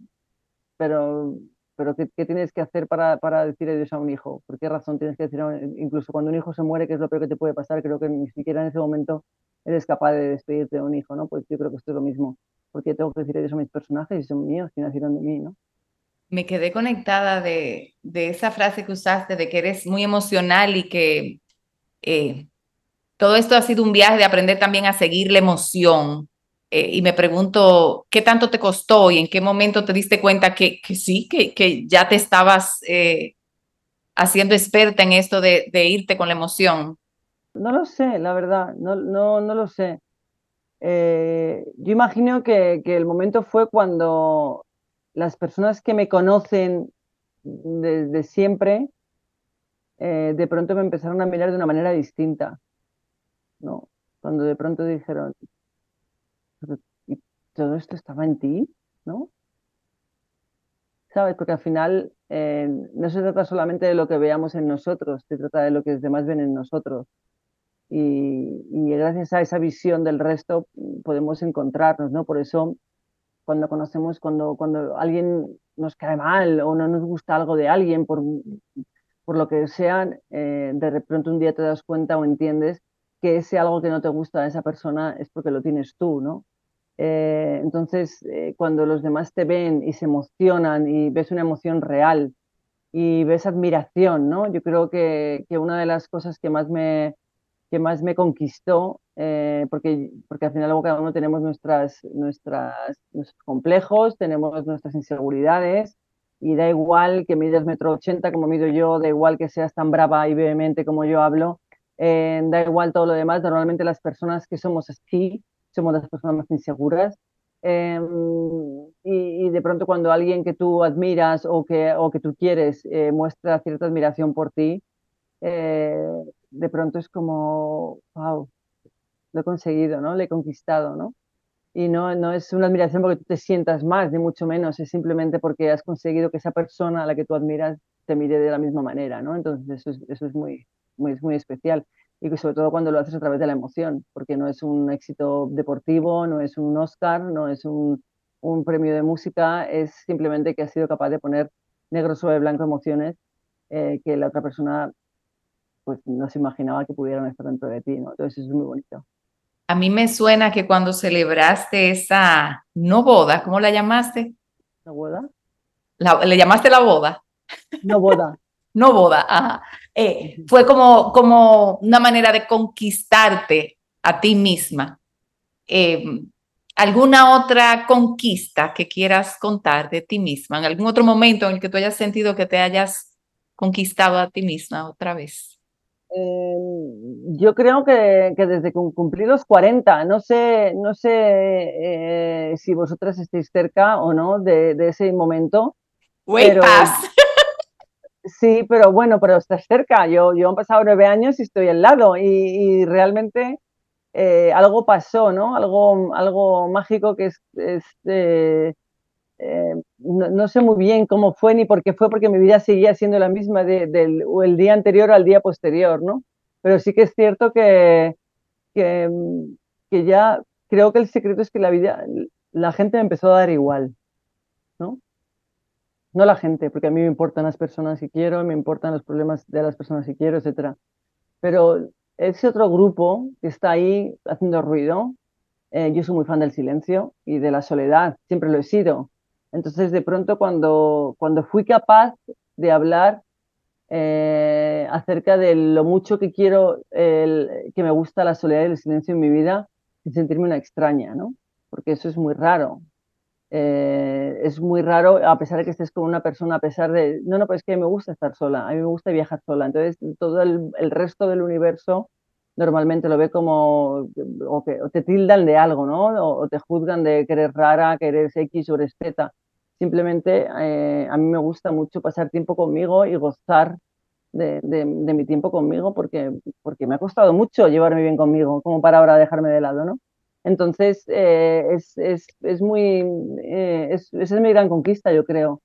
pero, pero ¿qué, ¿qué, tienes que hacer para, para decir adiós a un hijo? ¿Por qué razón tienes que decir, incluso cuando un hijo se muere, que es lo peor que te puede pasar, creo que ni siquiera en ese momento eres capaz de despedirte de un hijo, ¿no? Pues yo creo que esto es lo mismo. Porque tengo que decir eso a mis personajes y son míos, que nacieron de mí, ¿no? Me quedé conectada de, de esa frase que usaste, de que eres muy emocional y que eh, todo esto ha sido un viaje de aprender también a seguir la emoción. Eh, y me pregunto, ¿qué tanto te costó y en qué momento te diste cuenta que, sí, que, ya te estabas eh, haciendo experta en esto de, de irte con la emoción? No lo sé, la verdad, no, no, no lo sé. Eh, yo imagino que, el momento fue cuando las personas que me conocen desde siempre, eh, de pronto me empezaron a mirar de una manera distinta, ¿no? Cuando de pronto dijeron, ¿y todo esto estaba en ti? ¿No? ¿Sabes? Porque al final eh, no se trata solamente de lo que veamos en nosotros, se trata de lo que los demás ven en nosotros y, gracias a esa visión del resto podemos encontrarnos, ¿no? Por eso cuando conocemos, cuando, cuando alguien nos cae mal o no nos gusta algo de alguien, por, por lo que sea, eh, de repente un día te das cuenta o entiendes que ese algo que no te gusta de esa persona es porque lo tienes tú, ¿no? Eh, entonces, eh, cuando los demás te ven y se emocionan y ves una emoción real y ves admiración, ¿no? Yo creo que, que una de las cosas que más me, que más me conquistó, porque, porque al final cada uno tenemos nuestras, nuestras, nuestros complejos, tenemos nuestras inseguridades, y da igual que midas metro ochenta como mido yo, da igual que seas tan brava y vehemente como yo hablo, eh, da igual todo lo demás, normalmente las personas que somos así, somos las personas más inseguras, em, y, de pronto cuando alguien que tú admiras o que, o que tú quieres eh, muestra cierta admiración por ti, de pronto es como, wow, lo he conseguido, ¿no? Le he conquistado, ¿no? Y no, no es una admiración porque tú te sientas más, ni mucho menos, es simplemente porque has conseguido que esa persona a la que tú admiras te mire de la misma manera, ¿no? Entonces eso es, eso es muy, muy, especial. Y sobre todo cuando lo haces a través de la emoción, porque no es un éxito deportivo, no es un Oscar, no es un, un premio de música, es simplemente que has sido capaz de poner negro sobre blanco emociones eh, que la otra persona pues no se imaginaba que pudieran estar dentro de ti. Entonces es muy bonito. A mí me suena que cuando celebraste esa no boda, ¿cómo la llamaste? ¿La boda? ¿Le llamaste la boda? No boda. no boda, ajá. Eh, fue como, como una manera de conquistarte a ti misma. Em, ¿Alguna otra conquista que quieras contar de ti misma? ¿En algún otro momento en el que tú hayas sentido que te hayas conquistado a ti misma otra vez? Em, yo creo que, que, desde que cumplí los 40, no sé, no sé eh, si vosotras estáis cerca o no de, de ese momento. Pero, sí, pero bueno, pero estás cerca. Yo, yo han pasado nueve años y estoy al lado y, y realmente eh, algo pasó, ¿no? Algo, algo mágico que es, es eh, no, sé muy bien cómo fue ni por qué fue, porque mi vida seguía siendo la misma del el día anterior al día posterior, ¿no? Pero sí que es cierto que, que, que ya creo que el secreto es que la vida, la gente me empezó a dar igual, ¿no? No la gente, porque a mí me importan las personas que quiero, me importan los problemas de las personas que quiero, etc. Pero ese otro grupo que está ahí haciendo ruido, eh, yo soy muy fan del silencio y de la soledad, siempre lo he sido. Entonces, de pronto, cuando, cuando fui capaz de hablar eh, acerca de lo mucho que quiero, que me gusta la soledad y el silencio en mi vida, sin sentirme una extraña, ¿no? Porque eso es muy raro. Eh, es muy raro, a pesar de que estés con una persona, a pesar de, no, no, pues es que me gusta estar sola, a mí me gusta viajar sola. Entonces, todo el resto del universo normalmente lo ve como, o, que, te tildan de algo, ¿no? O, te juzgan de que eres rara, que eres X o eres Z. Simplemente eh, a mí me gusta mucho pasar tiempo conmigo y gozar de, de, mi tiempo conmigo porque, porque me ha costado mucho llevarme bien conmigo, como para ahora dejarme de lado, ¿no? Entonces, eh, es, es, es, muy, eh, es, esa es mi gran conquista, yo creo.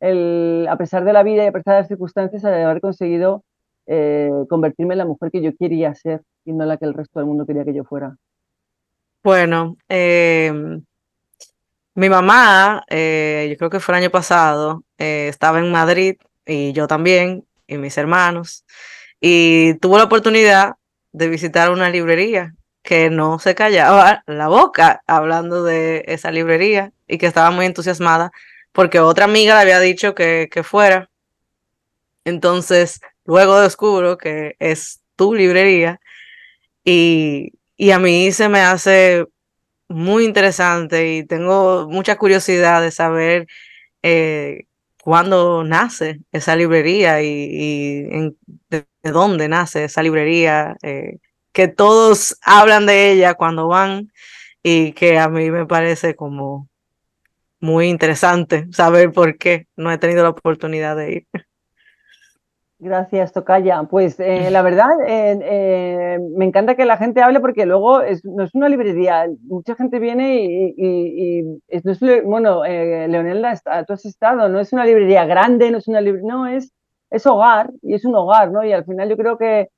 El, a pesar de la vida y a pesar de las circunstancias, haber conseguido eh, convertirme en la mujer que yo quería ser y no la que el resto del mundo quería que yo fuera. Bueno, em, mi mamá, eh, yo creo que fue el año pasado, eh, estaba en Madrid y yo también, y mis hermanos, y tuvo la oportunidad de visitar una librería que no se callaba la boca hablando de esa librería y que estaba muy entusiasmada porque otra amiga le había dicho que, que fuera. Entonces, Luego descubro que es tu librería y, a mí se me hace muy interesante y tengo mucha curiosidad de saber eh, cuándo nace esa librería y, de, dónde nace esa librería, eh, que todos hablan de ella cuando van y que a mí me parece como muy interesante saber por qué no he tenido la oportunidad de ir. Gracias, Tocaya. Pues eh, la verdad, eh, eh, me encanta que la gente hable porque luego no es una librería. Mucha gente viene y, no es, bueno, Leonelda, tú has estado, no es una librería grande, no es una librería, no, es, es hogar y es un hogar, ¿no? Y al final yo creo que,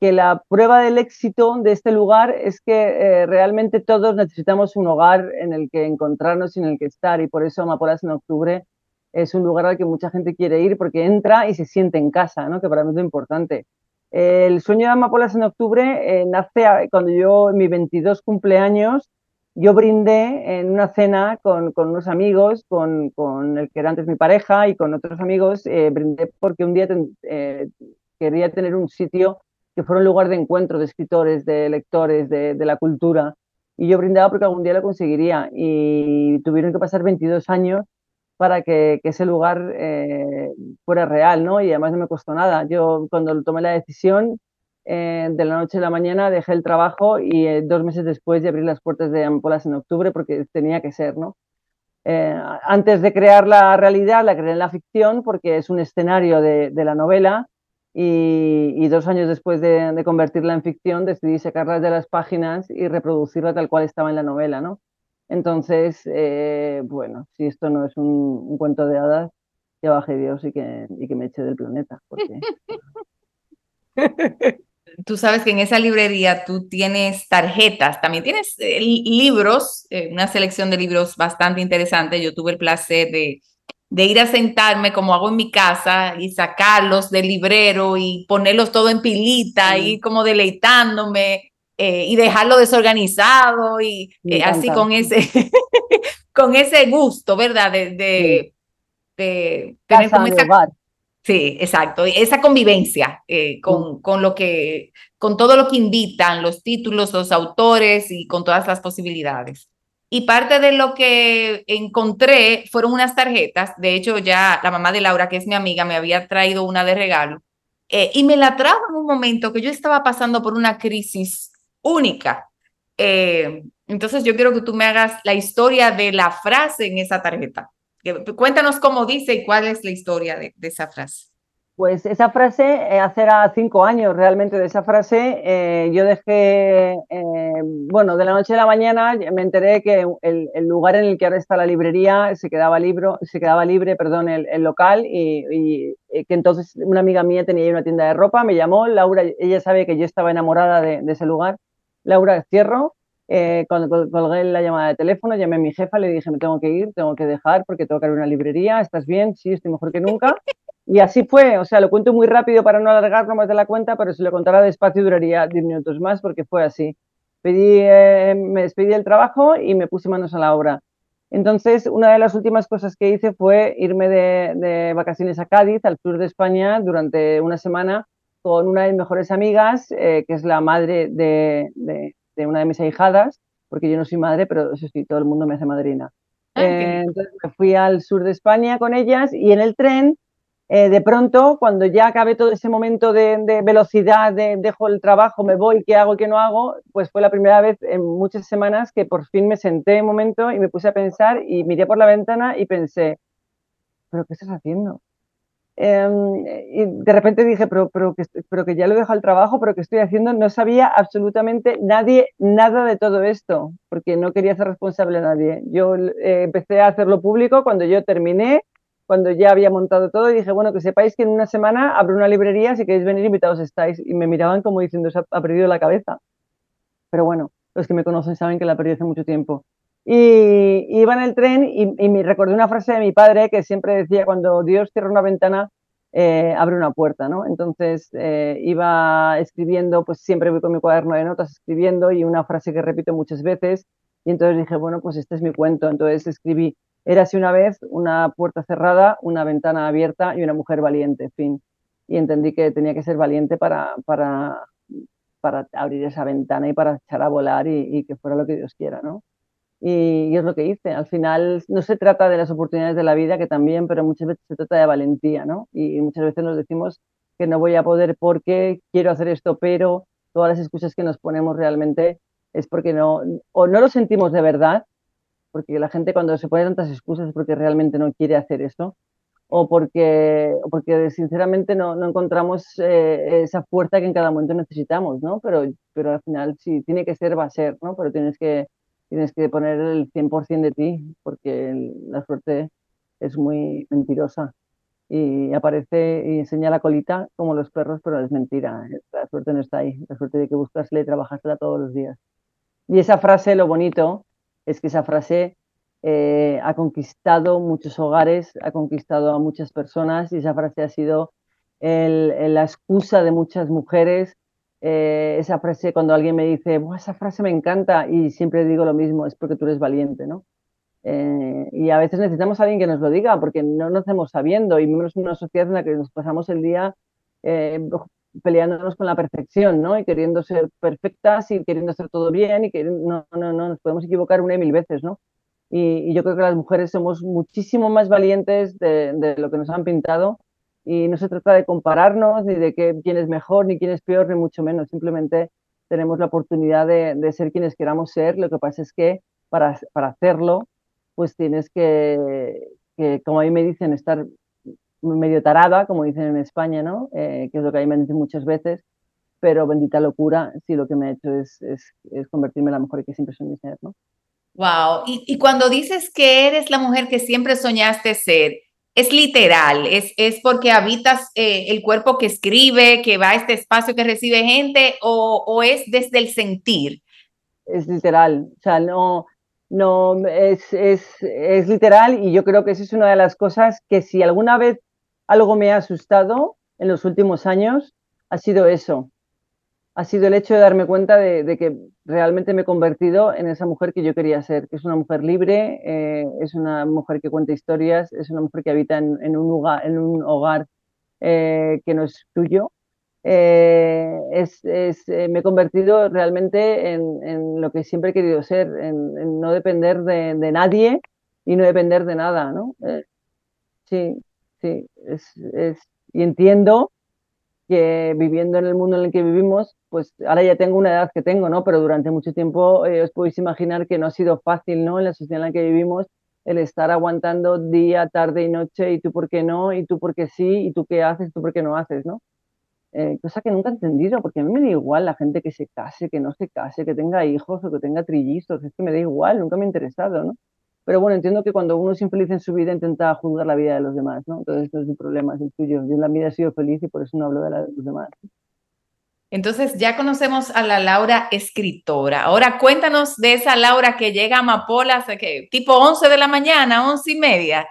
que la prueba del éxito de este lugar es que realmente todos necesitamos un hogar en el que encontrarnos y en el que estar y por eso Amapolas en octubre es un lugar al que mucha gente quiere ir porque entra y se siente en casa, ¿no? que para mí es lo importante. El sueño de Amapolas en octubre eh, nace cuando yo, en mi 22 cumpleaños, yo brindé en una cena con, con unos amigos, con, con, el que era antes mi pareja y con otros amigos, eh, brindé porque un día eh, quería tener un sitio que fuera un lugar de encuentro de escritores, de lectores, de, de la cultura. Y yo brindaba porque algún día lo conseguiría. Y tuvieron que pasar 22 años para que, ese lugar eh, fuera real, ¿no? Y además no me costó nada. Yo cuando tomé la decisión, eh, de la noche a la mañana dejé el trabajo y eh, dos meses después de abrir las puertas de Ampolas en octubre porque tenía que ser, ¿no? antes de crear la realidad, la creé en la ficción porque es un escenario de, la novela y, dos años después de, de, convertirla en ficción decidí sacarla de las páginas y reproducirla tal cual estaba en la novela, ¿no? Entonces, eh, bueno, si esto no es un, cuento de hadas, que baje Dios y que, y que me eche del planeta. Porque... Tú sabes que en esa librería tú tienes tarjetas, también tienes eh, libros, eh, una selección de libros bastante interesante. Yo tuve el placer de, de ir a sentarme como hago en mi casa y sacarlos del librero y ponerlos todo en pilita y como deleitándome eh, y dejarlo desorganizado y eh, así con ese, con ese gusto, ¿verdad? De, de, tener como esa, Sí, exacto. Esa convivencia eh, con, con, lo que, con todo lo que invitan, los títulos, los autores y con todas las posibilidades. Y parte de lo que encontré fueron unas tarjetas. De hecho, ya la mamá de Laura, que es mi amiga, me había traído una de regalo. y me la trajo en un momento que yo estaba pasando por una crisis única. Eh, entonces yo quiero que tú me hagas la historia de la frase en esa tarjeta. Cuéntanos cómo dice y cuál es la historia de, esa frase. Pues esa frase, eh, hace cinco años realmente de esa frase, eh, yo dejé, bueno, de la noche a la mañana me enteré que el, lugar en el que ahora está la librería se quedaba, libro, se quedaba libre, perdón, el, local y, que entonces una amiga mía tenía una tienda de ropa, me llamó, Laura, ella sabe que yo estaba enamorada de ese lugar Laura, cierro. Eh, cuando colgué la llamada de teléfono, llamé a mi jefa, le dije, me tengo que ir, tengo que dejar porque tengo que abrir una librería, ¿estás bien? Sí, estoy mejor que nunca. Y así fue, o sea, lo cuento muy rápido para no alargarlo más de la cuenta, pero si lo contara despacio duraría 10 minutos más porque fue así. Pedí, eh, me despedí del trabajo y me puse manos a la obra. Entonces, una de las últimas cosas que hice fue irme de, vacaciones a Cádiz, al sur de España, durante una semana con una de mis mejores amigas, eh, que es la madre de, una de mis ahijadas, porque yo no soy madre, pero eso sí, todo el mundo me hace madrina. Ah, eh, entonces me fui al sur de España con ellas y en el tren eh, de pronto, cuando ya acabé todo ese momento de, velocidad, de dejo el trabajo, me voy, qué hago, qué no hago, pues fue la primera vez en muchas semanas que por fin me senté un momento y me puse a pensar y miré por la ventana y pensé, ¿pero qué estás haciendo? Em, y de repente dije, pero, pero, que, pero que ya lo he dejado el trabajo, pero que estoy haciendo, no sabía absolutamente nadie nada de todo esto, porque no quería ser responsable a nadie. Yo eh, empecé a hacerlo público cuando yo terminé cuando ya había montado todo y dije, bueno, que sepáis que en una semana abro una librería, si queréis venir, invitados estáis. Y me miraban como diciendo, se ha, perdido la cabeza. Pero bueno, los que me conocen saben que la perdí hace mucho tiempo. Y, iba en el tren y, me recordé una frase de mi padre que siempre decía, cuando Dios cierra una ventana, eh, abre una puerta, ¿no? Entonces eh, iba escribiendo, pues siempre voy con mi cuaderno de notas escribiendo y una frase que repito muchas veces. Y entonces dije, bueno, pues este es mi cuento. Entonces escribí, Érase una vez una puerta cerrada, una ventana abierta y una mujer valiente, fin. Y entendí que tenía que ser valiente para, para, para abrir esa ventana y para echar a volar y, que fuera lo que Dios quiera, ¿no? Y, es lo que hice. Al final no se trata de las oportunidades de la vida, que también, pero muchas veces se trata de valentía, ¿no? Y muchas veces nos decimos que no voy a poder porque quiero hacer esto, pero todas las excusas que nos ponemos realmente es porque no, o no lo sentimos de verdad, porque la gente cuando se pone tantas excusas es porque realmente no quiere hacer eso o porque, porque sinceramente no, no encontramos eh, esa fuerza que en cada momento necesitamos, ¿no? Pero, pero al final si tiene que ser, va a ser, ¿no? Pero tienes que, tienes que poner el 100% de ti porque la suerte es muy mentirosa y aparece y enseña la colita como los perros, pero es mentira. La suerte no está ahí. La suerte de que buscasle y trabajársela todos los días. Y esa frase, lo bonito, es que esa frase eh, ha conquistado muchos hogares, ha conquistado a muchas personas y esa frase ha sido la excusa de muchas mujeres. Eh, esa frase, cuando alguien me dice, esa frase me encanta y siempre digo lo mismo, es porque tú eres valiente, ¿no? Eh, y a veces necesitamos a alguien que nos lo diga porque no nos hacemos sabiendo y menos en una sociedad en la que nos pasamos el día peleándonos con la perfección, ¿no? Y queriendo ser perfectas y queriendo hacer todo bien y que no, no, no, nos podemos equivocar una y mil veces, ¿no? Y, yo creo que las mujeres somos muchísimo más valientes de, lo que nos han pintado y no se trata de compararnos ni de que quién es mejor ni quién es peor, ni mucho menos, simplemente tenemos la oportunidad de, ser quienes queramos ser, lo que pasa es que para, para hacerlo, pues tienes que, que, como a mí me dicen, estar medio tarada, como dicen en España, ¿no? Eh, que es lo que a mí me dicen muchas veces, pero bendita locura si lo que me ha hecho es, es, convertirme en la mujer que siempre soñé ser, ¿no? Wow, y, y, cuando dices que eres la mujer que siempre soñaste ser, ¿es literal? ¿Es, es porque habitas eh, el cuerpo que escribe, que va a este espacio que recibe gente, o, o es desde el sentir? Es literal, o sea, no, no, es, es, es, literal y yo creo que esa es una de las cosas que si alguna vez algo me ha asustado en los últimos años ha sido eso. Ha sido el hecho de darme cuenta de, que realmente me he convertido en esa mujer que yo quería ser, que es una mujer libre, eh, es una mujer que cuenta historias, es una mujer que habita en, un hogar, eh, que no es tuyo. Eh, me he convertido realmente en, lo que siempre he querido ser, en, no depender de, nadie y no depender de nada, ¿no? sí, sí, y entiendo que viviendo en el mundo en el que vivimos, pues ahora ya tengo una edad que tengo, ¿no? Pero durante mucho tiempo eh, os podéis imaginar que no ha sido fácil, ¿no? En la sociedad en la que vivimos, el estar aguantando día, tarde y noche, y tú por qué no, y tú por qué sí, y tú qué haces, tú por qué no haces, ¿no? Eh, cosa que nunca he entendido, porque a mí me da igual la gente que se case, que no se case, que tenga hijos o que tenga trillizos, es que me da igual, nunca me ha interesado, ¿no? Pero bueno, entiendo que cuando uno es infeliz en su vida intenta juzgar la vida de los demás, ¿no? Entonces no es mi problema, es el tuyo. Yo en la vida he sido feliz y por eso no hablo de la de los demás. Entonces ya conocemos a la Laura escritora. Ahora cuéntanos de esa Laura que llega a Amapolas, que, tipo 11 de la mañana, 11 y media.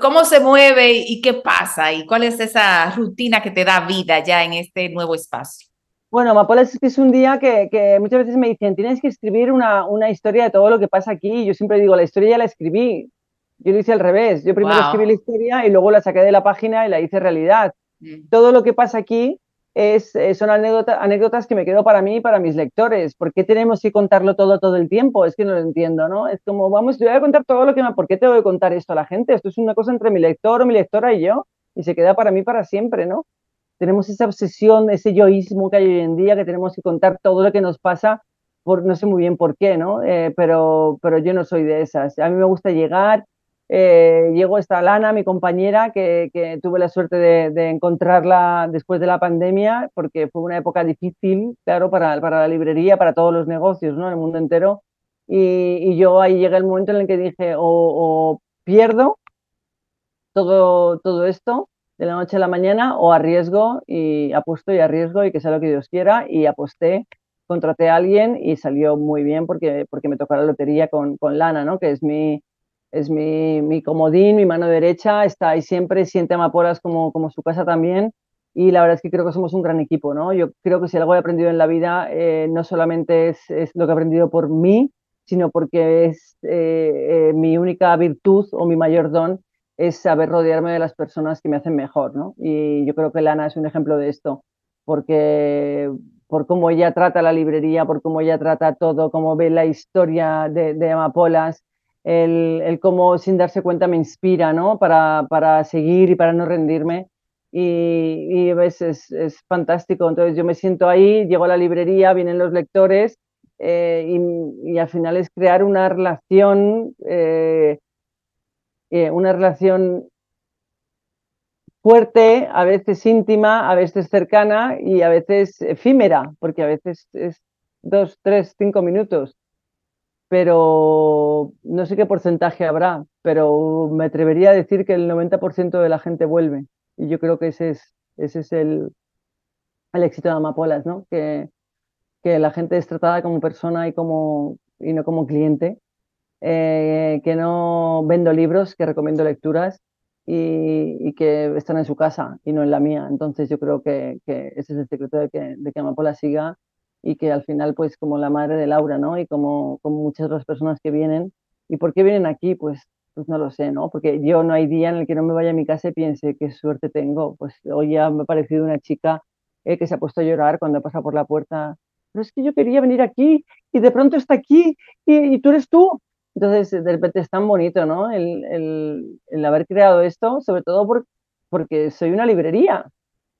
¿Cómo se mueve y qué pasa? ¿Y cuál es esa rutina que te da vida ya en este nuevo espacio? Bueno, Amapolas es un día que, muchas veces me dicen, tienes que escribir una, una, historia de todo lo que pasa aquí. yo siempre digo, la historia ya la escribí. Yo lo hice al revés. Yo primero escribí la historia y luego la saqué de la página y la hice realidad. Mm. Todo lo que pasa aquí es, eh, son anécdotas que me quedo para mí y para mis lectores. ¿Por qué tenemos que contarlo todo todo el tiempo? Es que no lo entiendo, ¿no? Es como, vamos, yo voy a contar todo lo que me... ¿Por qué tengo que contar esto a la gente? Esto es una cosa entre mi lector o mi lectora y yo y se queda para mí para siempre, ¿no? Tenemos esa obsesión, ese yoísmo que hay hoy en día, que tenemos que contar todo lo que nos pasa, por, no sé muy bien por qué, ¿no? Eh, pero, pero yo no soy de esas. A mí me gusta llegar, eh, llegó esta Lana, mi compañera, que, tuve la suerte de, encontrarla después de la pandemia, porque fue una época difícil, claro, para, la librería, para todos los negocios, ¿no? En el mundo entero. Y, yo ahí llega el momento en el que dije, o, pierdo todo, todo esto de la noche a la mañana, o arriesgo y apuesto y arriesgo y que sea lo que Dios quiera, y aposté contraté a alguien y salió muy bien porque, porque me tocó la lotería con, con Lana, ¿no? que es mi, es mi, mi, comodín, mi mano derecha, está ahí siempre, siente Amapolas como, como su casa también. Y la verdad es que creo que somos un gran equipo, ¿no? Yo creo que si algo he aprendido en la vida, eh, no solamente es, es, lo que he aprendido por mí, sino porque es eh, eh, mi única virtud o mi mayor don es saber rodearme de las personas que me hacen mejor, ¿no? Y yo creo que Lana es un ejemplo de esto, porque por cómo ella trata la librería, por cómo ella trata todo, cómo ve la historia de, de Amapolas, el, cómo sin darse cuenta me inspira, ¿no? Para, para seguir y para no rendirme. Y, es, es, fantástico. Entonces yo me siento ahí, llego a la librería, vienen los lectores eh, y, al final es crear una relación, eh, eh, una relación fuerte, a veces íntima, a veces cercana y a veces efímera, porque a veces es dos, tres, cinco minutos pero no sé qué porcentaje habrá, pero me atrevería a decir que el 90% de la gente vuelve. Y yo creo que ese es, ese es el, el éxito de Amapolas, ¿no? Que, que la gente es tratada como persona y, como, y no como cliente, eh, que no vendo libros, que recomiendo lecturas y, y, que están en su casa y no en la mía. Entonces yo creo que, que ese es el secreto de que, de que Amapolas siga y que al final, pues como la madre de Laura, ¿no? Y como, como muchas otras personas que vienen. ¿Y por qué vienen aquí? Pues, pues no lo sé, ¿no? Porque yo no hay día en el que no me vaya a mi casa y piense qué suerte tengo. Pues hoy ya me ha parecido una chica eh, que se ha puesto a llorar cuando pasa por la puerta. Pero es que yo quería venir aquí y de pronto está aquí y, tú eres tú. Entonces, de repente es tan bonito, ¿no? El, el, el haber creado esto, sobre todo por, porque soy una librería,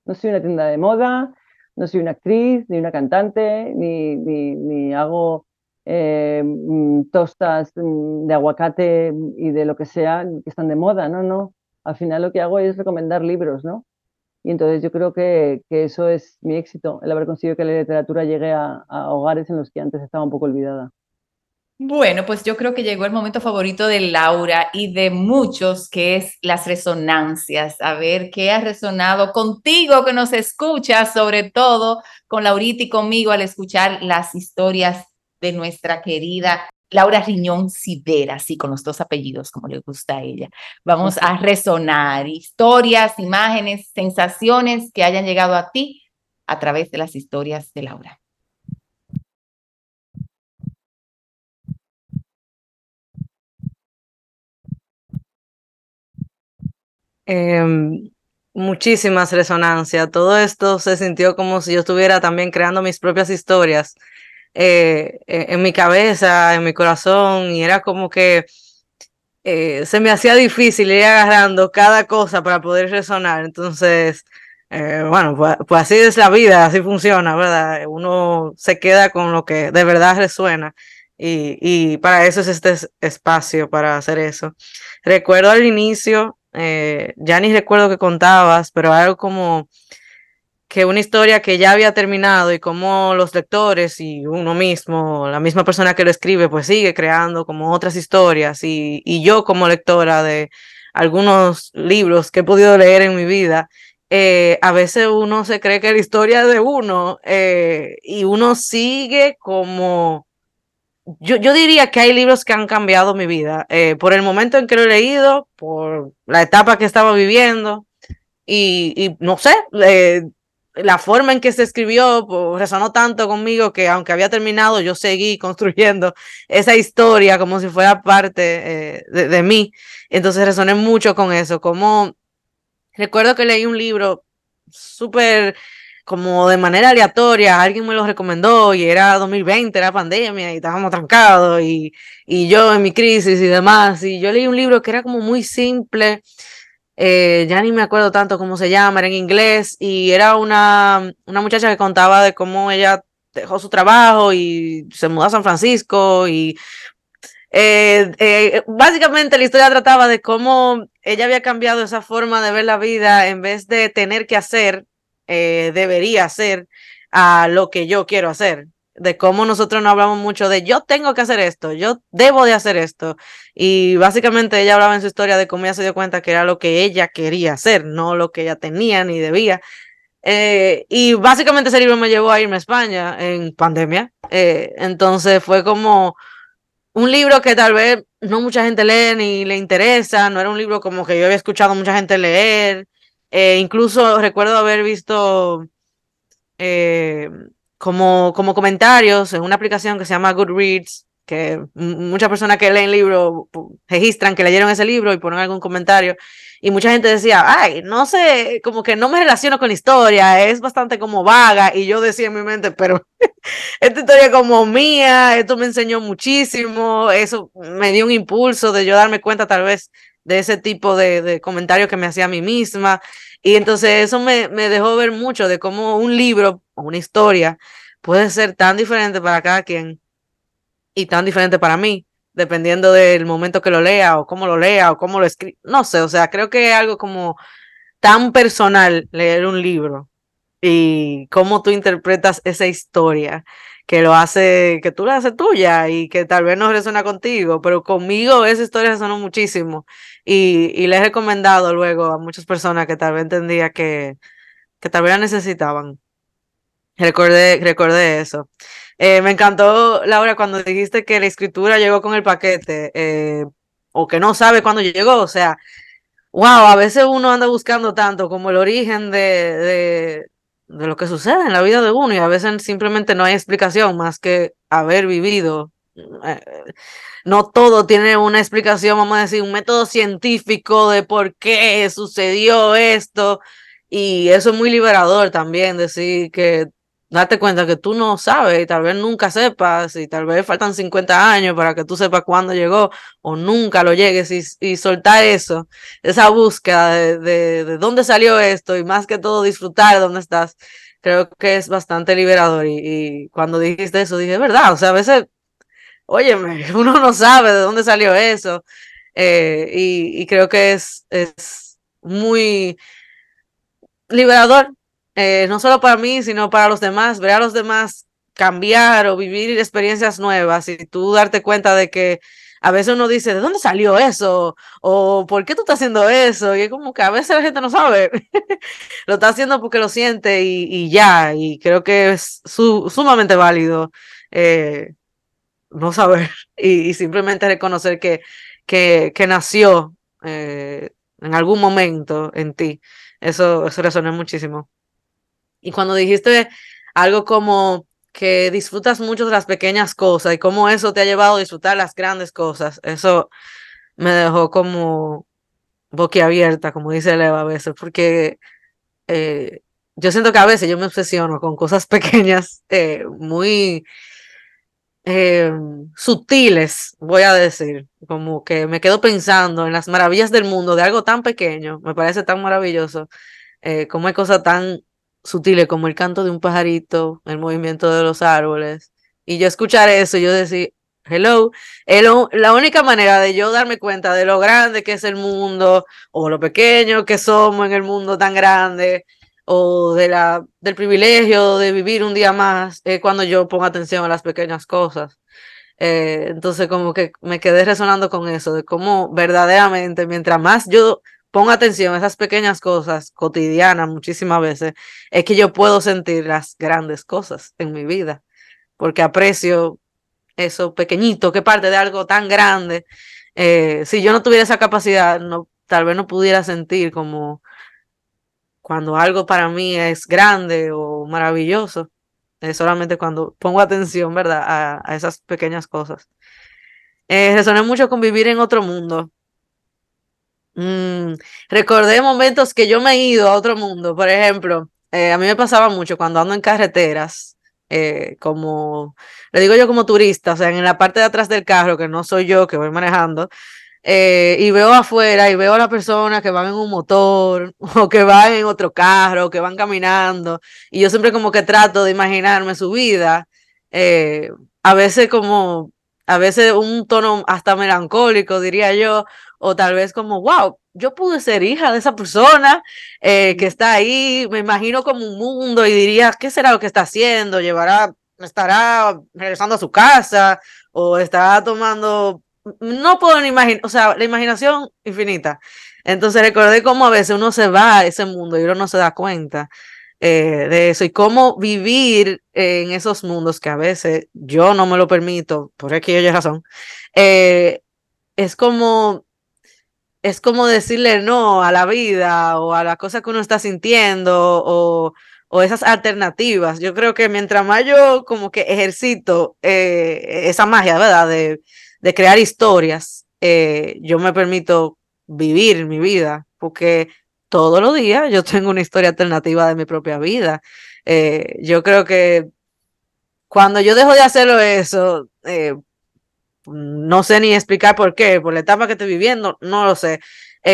no soy una tienda de moda, no soy una actriz, ni una cantante, ni, ni, hago eh, mm, tostas mm, de aguacate y de lo que sea que están de moda, no, no. Al final lo que hago es recomendar libros, ¿no? Y entonces yo creo que, que eso es mi éxito, el haber conseguido que la literatura llegue a, a hogares en los que antes estaba un poco olvidada. Bueno, pues yo creo que llegó el momento favorito de Laura y de muchos, que es las resonancias. A ver qué ha resonado contigo que nos escuchas, sobre todo con Laurita y conmigo al escuchar las historias de nuestra querida Laura Riñón Sidera, sí, con los dos apellidos, como le gusta a ella. Vamos a resonar historias, imágenes, sensaciones que hayan llegado a ti a través de las historias de Laura. Em, muchísimas resonancias. Todo esto se sintió como si yo estuviera también creando mis propias historias eh, e, en, mi cabeza, en mi corazón, y era como que eh, se me hacía difícil ir agarrando cada cosa para poder resonar. Entonces, eh, bueno, pues, pues, así es la vida, así funciona, ¿verdad? Uno se queda con lo que de verdad resuena. Y, y para eso es este espacio, para hacer eso. Recuerdo al inicio eh, ya ni recuerdo que contabas, pero algo como que una historia que ya había terminado y como los lectores y uno mismo, la misma persona que lo escribe, pues sigue creando como otras historias. Y, y yo como lectora de algunos libros que he podido leer en mi vida eh, a veces uno se cree que la historia de uno eh, y uno sigue como... Yo, yo, diría que hay libros que han cambiado mi vida eh, por el momento en que lo he leído, por la etapa que estaba viviendo y, y no sé, la forma en que se escribió resonó tanto conmigo que aunque había terminado, yo seguí construyendo esa historia como si fuera parte de, de, mí. Entonces resoné mucho con eso, como Recuerdo que leí un libro súper como de manera aleatoria, alguien me lo recomendó y era 2020, era pandemia y estábamos trancados y, y yo en mi crisis y demás. Y yo leí un libro que era como muy simple, eh, ya ni me acuerdo tanto cómo se llama, era en inglés y era una, una muchacha que contaba de cómo ella dejó su trabajo y se mudó a San Francisco y eh, eh, básicamente la historia trataba de cómo ella había cambiado esa forma de ver la vida en vez de tener que hacer, eh, debería hacer a lo que yo quiero hacer. De cómo nosotros no hablamos mucho de yo tengo que hacer esto, yo debo de hacer esto. Y básicamente ella hablaba en su historia de cómo ella se dio cuenta que era lo que ella quería hacer, no lo que ella tenía ni debía. y básicamente ese libro me llevó a irme a España en pandemia. entonces fue como un libro que tal vez no mucha gente lee ni le interesa, no era un libro como que yo había escuchado mucha gente leer, eh, incluso recuerdo haber visto eh, como, como comentarios en una aplicación que se llama Goodreads, que muchas personas que leen libros registran que leyeron ese libro y ponen algún comentario y mucha gente decía, ay, no sé, como que no me relaciono con la historia, es bastante como vaga, y yo decía en mi mente, pero esta historia como mía, esto me enseñó muchísimo, eso me dio un impulso de yo darme cuenta tal vez de ese tipo de, comentarios que me hacía a mí misma, y entonces eso me, me dejó ver mucho de cómo un libro o una historia puede ser tan diferente para cada quien y tan diferente para mí dependiendo del momento que lo lea o cómo lo lea o cómo lo escribe. No sé, o sea, creo que es algo como tan personal leer un libro y cómo tú interpretas esa historia que lo hace, que tú la haces tuya y que tal vez no resuena contigo, pero conmigo esa historia resonó muchísimo y, y le he recomendado luego a muchas personas que tal vez entendía que, que tal vez la necesitaban. Recordé, recordé eso. Eh, me encantó, Laura, cuando dijiste que la escritura llegó con el paquete, eh, o que no sabe cuándo llegó, o sea, wow, a veces uno anda buscando tanto como el origen de, de, de lo que sucede en la vida de uno y a veces simplemente no hay explicación más que haber vivido. Eh, no todo tiene una explicación, vamos a decir, un método científico de por qué sucedió esto. Y eso es muy liberador también, decir que date cuenta que tú no sabes y tal vez nunca sepas y tal vez faltan 50 años para que tú sepas cuándo llegó o nunca lo llegues y, y soltar eso, esa búsqueda de, de, dónde salió esto y más que todo disfrutar de dónde estás, creo que es bastante liberador. Y, cuando dijiste eso dije, verdad, o sea, a veces, óyeme, uno no sabe de dónde salió eso eh, y, y creo que es, es muy liberador eh, no solo para mí, sino para los demás, ver a los demás cambiar o vivir experiencias nuevas y tú darte cuenta de que a veces uno dice, ¿de dónde salió eso? O ¿por qué tú estás haciendo eso? Y es como que a veces la gente no sabe. lo está haciendo porque lo siente y, ya. Y creo que es sumamente válido eh, no saber y, simplemente reconocer que, que, nació eh, en algún momento en ti. Eso, eso resonó muchísimo. Y cuando dijiste algo como que disfrutas mucho de las pequeñas cosas y cómo eso te ha llevado a disfrutar las grandes cosas, eso me dejó como boquiabierta, como dice Leva a veces, porque eh, yo siento que a veces yo me obsesiono con cosas pequeñas eh, muy eh, sutiles, voy a decir, como que me quedo pensando en las maravillas del mundo de algo tan pequeño, me parece tan maravilloso, como hay cosas tan sutiles como el canto de un pajarito, el movimiento de los árboles. Y yo escuchar eso, yo decir, hello, la única manera de yo darme cuenta de lo grande que es el mundo, o lo pequeño que somos en el mundo tan grande, o de la, del privilegio de vivir un día más, es cuando yo pongo atención a las pequeñas cosas. Eh, entonces como que me quedé resonando con eso, de cómo verdaderamente, mientras más yo pongo atención a esas pequeñas cosas cotidianas muchísimas veces, es que yo puedo sentir las grandes cosas en mi vida, porque aprecio eso pequeñito, que parte de algo tan grande. Eh, si yo no tuviera esa capacidad, tal vez no pudiera sentir como cuando algo para mí es grande o maravilloso. Es solamente cuando pongo atención, ¿verdad? A, esas pequeñas cosas. Eh, resoné mucho con vivir en otro mundo. Mm, recordé momentos que yo me he ido a otro mundo. Por ejemplo, eh, a mí me pasaba mucho cuando ando en carreteras, eh, como, le digo yo como turista, o sea, en la parte de atrás del carro, que no soy yo que voy manejando, eh, y veo afuera y veo a las personas que van en un motor o que van en otro carro, o que van caminando, y yo siempre como que trato de imaginarme su vida, a veces como, a veces un tono hasta melancólico, diría yo, o tal vez como, wow, yo pude ser hija de esa persona eh, que está ahí, me imagino como un mundo y diría, ¿qué será lo que está haciendo? ¿Llevará, estará regresando a su casa o estará tomando no puedo ni imaginar, o sea, la imaginación infinita. Entonces recordé cómo a veces uno se va a ese mundo y uno no se da cuenta eh, de eso y cómo vivir en esos mundos que a veces yo no me lo permito, por aquí yo razón, eh, es como es como decirle no a la vida o a la cosa que uno está sintiendo o, o esas alternativas. Yo creo que mientras más yo como que ejercito eh, esa magia, ¿verdad? De, de crear historias, eh, yo me permito vivir mi vida, porque todos los días yo tengo una historia alternativa de mi propia vida. Eh, yo creo que cuando yo dejo de hacerlo eso, eh, no sé ni explicar por qué, por la etapa que estoy viviendo, no lo sé.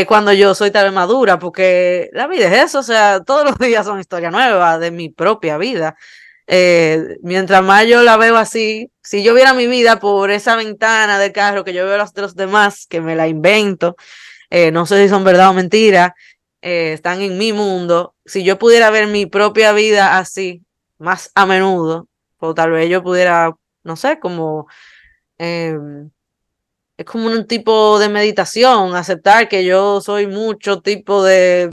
cuando yo soy tal vez madura, porque la vida es eso, o sea, todos los días son historias nuevas de mi propia vida. Eh, mientras más yo la veo así, si yo viera mi vida por esa ventana del carro que yo veo a los, los demás, que me la invento, eh, no sé si son verdad o mentira, eh, están en mi mundo, si yo pudiera ver mi propia vida así, más a menudo, o tal vez yo pudiera, no sé, como... Em, es como un tipo de meditación, aceptar que yo soy mucho tipo de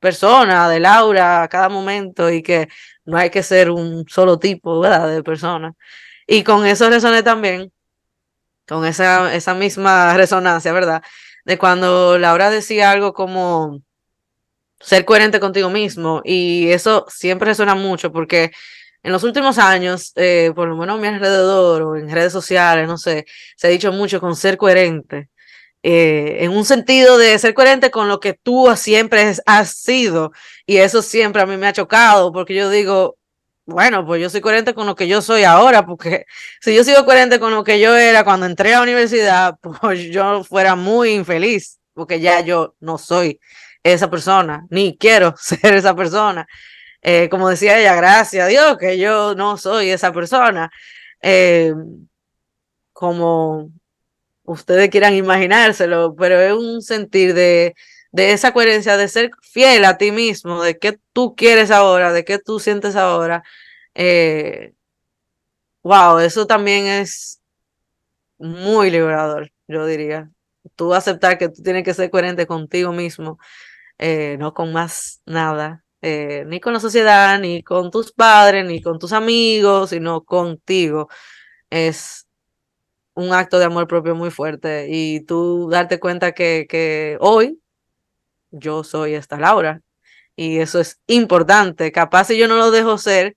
persona, de Laura a cada momento y que no hay que ser un solo tipo, ¿verdad? De persona. Y con eso resoné también, con esa, esa misma resonancia, ¿verdad? De cuando Laura decía algo como ser coherente contigo mismo y eso siempre resuena mucho porque en los últimos años, eh, por lo menos a mi alrededor o en redes sociales, no sé, se ha dicho mucho con ser coherente. Eh, en un sentido de ser coherente con lo que tú siempre has sido. Y eso siempre a mí me ha chocado, porque yo digo, bueno, pues yo soy coherente con lo que yo soy ahora, porque si yo sigo coherente con lo que yo era cuando entré a la universidad, pues yo fuera muy infeliz, porque ya yo no soy esa persona, ni quiero ser esa persona. Eh, como decía ella, gracias a Dios que yo no soy esa persona. Eh, como ustedes quieran imaginárselo, pero es un sentir de, de esa coherencia, de ser fiel a ti mismo, de qué tú quieres ahora, de qué tú sientes ahora. Eh, wow, eso también es muy liberador, yo diría. Tú aceptar que tú tienes que ser coherente contigo mismo, eh, no con más nada, eh, ni con la sociedad, ni con tus padres, ni con tus amigos, sino contigo. Es un acto de amor propio muy fuerte y tú darte cuenta que, hoy yo soy esta Laura y eso es importante. Capaz si yo no lo dejo ser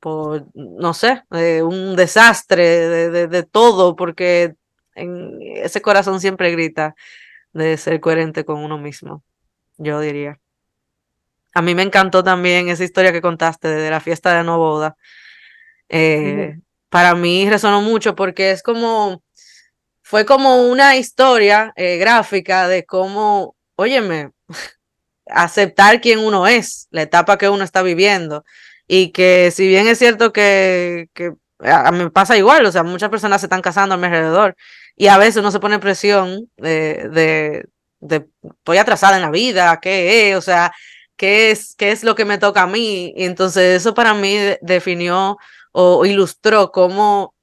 por, no sé, eh, un desastre de, de, todo, porque en ese corazón siempre grita de ser coherente con uno mismo, yo diría. A mí me encantó también esa historia que contaste de la fiesta de no boda. Eh, para mí resonó mucho porque es como, fue como una historia eh, gráfica de cómo, óyeme, aceptar quién uno es, la etapa que uno está viviendo. Y que si bien es cierto que, que a mí me pasa igual, o sea, muchas personas se están casando a mi alrededor y a veces uno se pone presión de, de, de estoy atrasada en la vida, ¿qué es? O sea, ¿qué es, qué es lo que me toca a mí? Y entonces eso para mí definió o ilustró cómo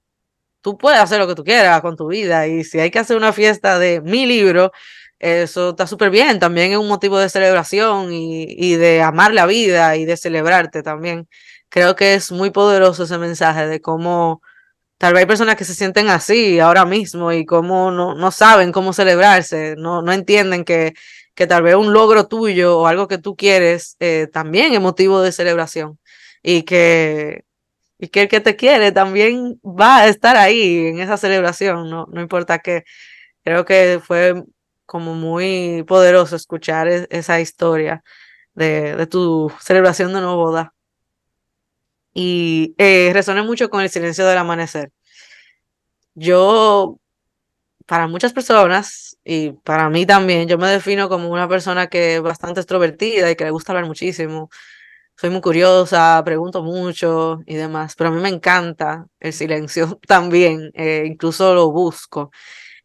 tú puedes hacer lo que tú quieras con tu vida y si hay que hacer una fiesta de mi libro, eso está súper bien, también es un motivo de celebración y, y, de amar la vida y de celebrarte también. Creo que es muy poderoso ese mensaje de cómo tal vez hay personas que se sienten así ahora mismo y cómo no, no saben cómo celebrarse, no, no entienden que, que tal vez un logro tuyo o algo que tú quieres eh, también es motivo de celebración y que, y que el que te quiere también va a estar ahí en esa celebración, no, no importa qué. Creo que fue como muy poderoso escuchar e-, esa historia de, de, tu celebración de nueva boda. Y eh, mucho con el silencio del amanecer. Yo, para muchas personas, y para mí también, yo me defino como una persona que es bastante extrovertida y que le gusta hablar muchísimo. Soy muy curiosa, pregunto mucho y demás, pero a mí me encanta el silencio también, eh, incluso lo busco.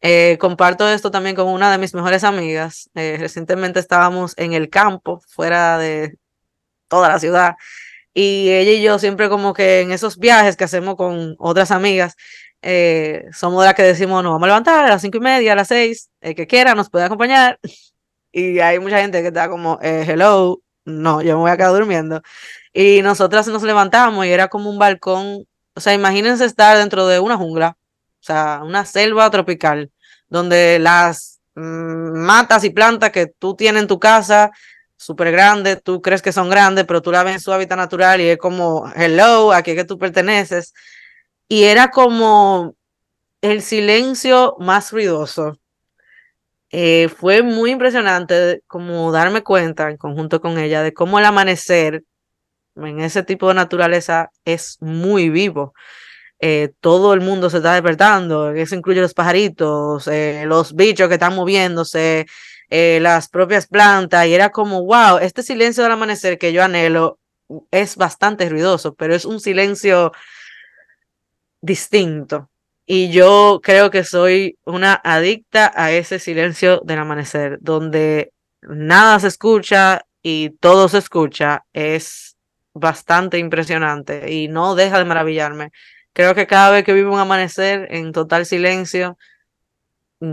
Eh, comparto esto también con una de mis mejores amigas. Eh, recientemente estábamos en el campo, fuera de toda la ciudad, y ella y yo siempre como que en esos viajes que hacemos con otras amigas, eh, somos las que decimos, nos vamos a levantar a las cinco y media, a las seis, el que quiera nos puede acompañar. Y hay mucha gente que está como, hello, no, yo me voy a quedar durmiendo. Y nosotras nos levantamos y era como un balcón, o sea, imagínense estar dentro de una jungla, o sea, una selva tropical donde las mm, matas y plantas que tú tienes en tu casa, súper grandes, tú crees que son grandes, pero tú la ves en su hábitat natural y es como, hello, aquí es que tú perteneces. Y era como el silencio más ruidoso. Eh, fue muy impresionante como darme cuenta en conjunto con ella de cómo el amanecer en ese tipo de naturaleza es muy vivo. Eh, todo el mundo se está despertando, eso incluye los pajaritos, eh, los bichos que están moviéndose, eh, las propias plantas, y era como, wow, este silencio del amanecer que yo anhelo es bastante ruidoso, pero es un silencio distinto. Y yo creo que soy una adicta a ese silencio del amanecer, donde nada se escucha y todo se escucha. Es bastante impresionante y no deja de maravillarme. Creo que cada vez que vivo un amanecer en total silencio,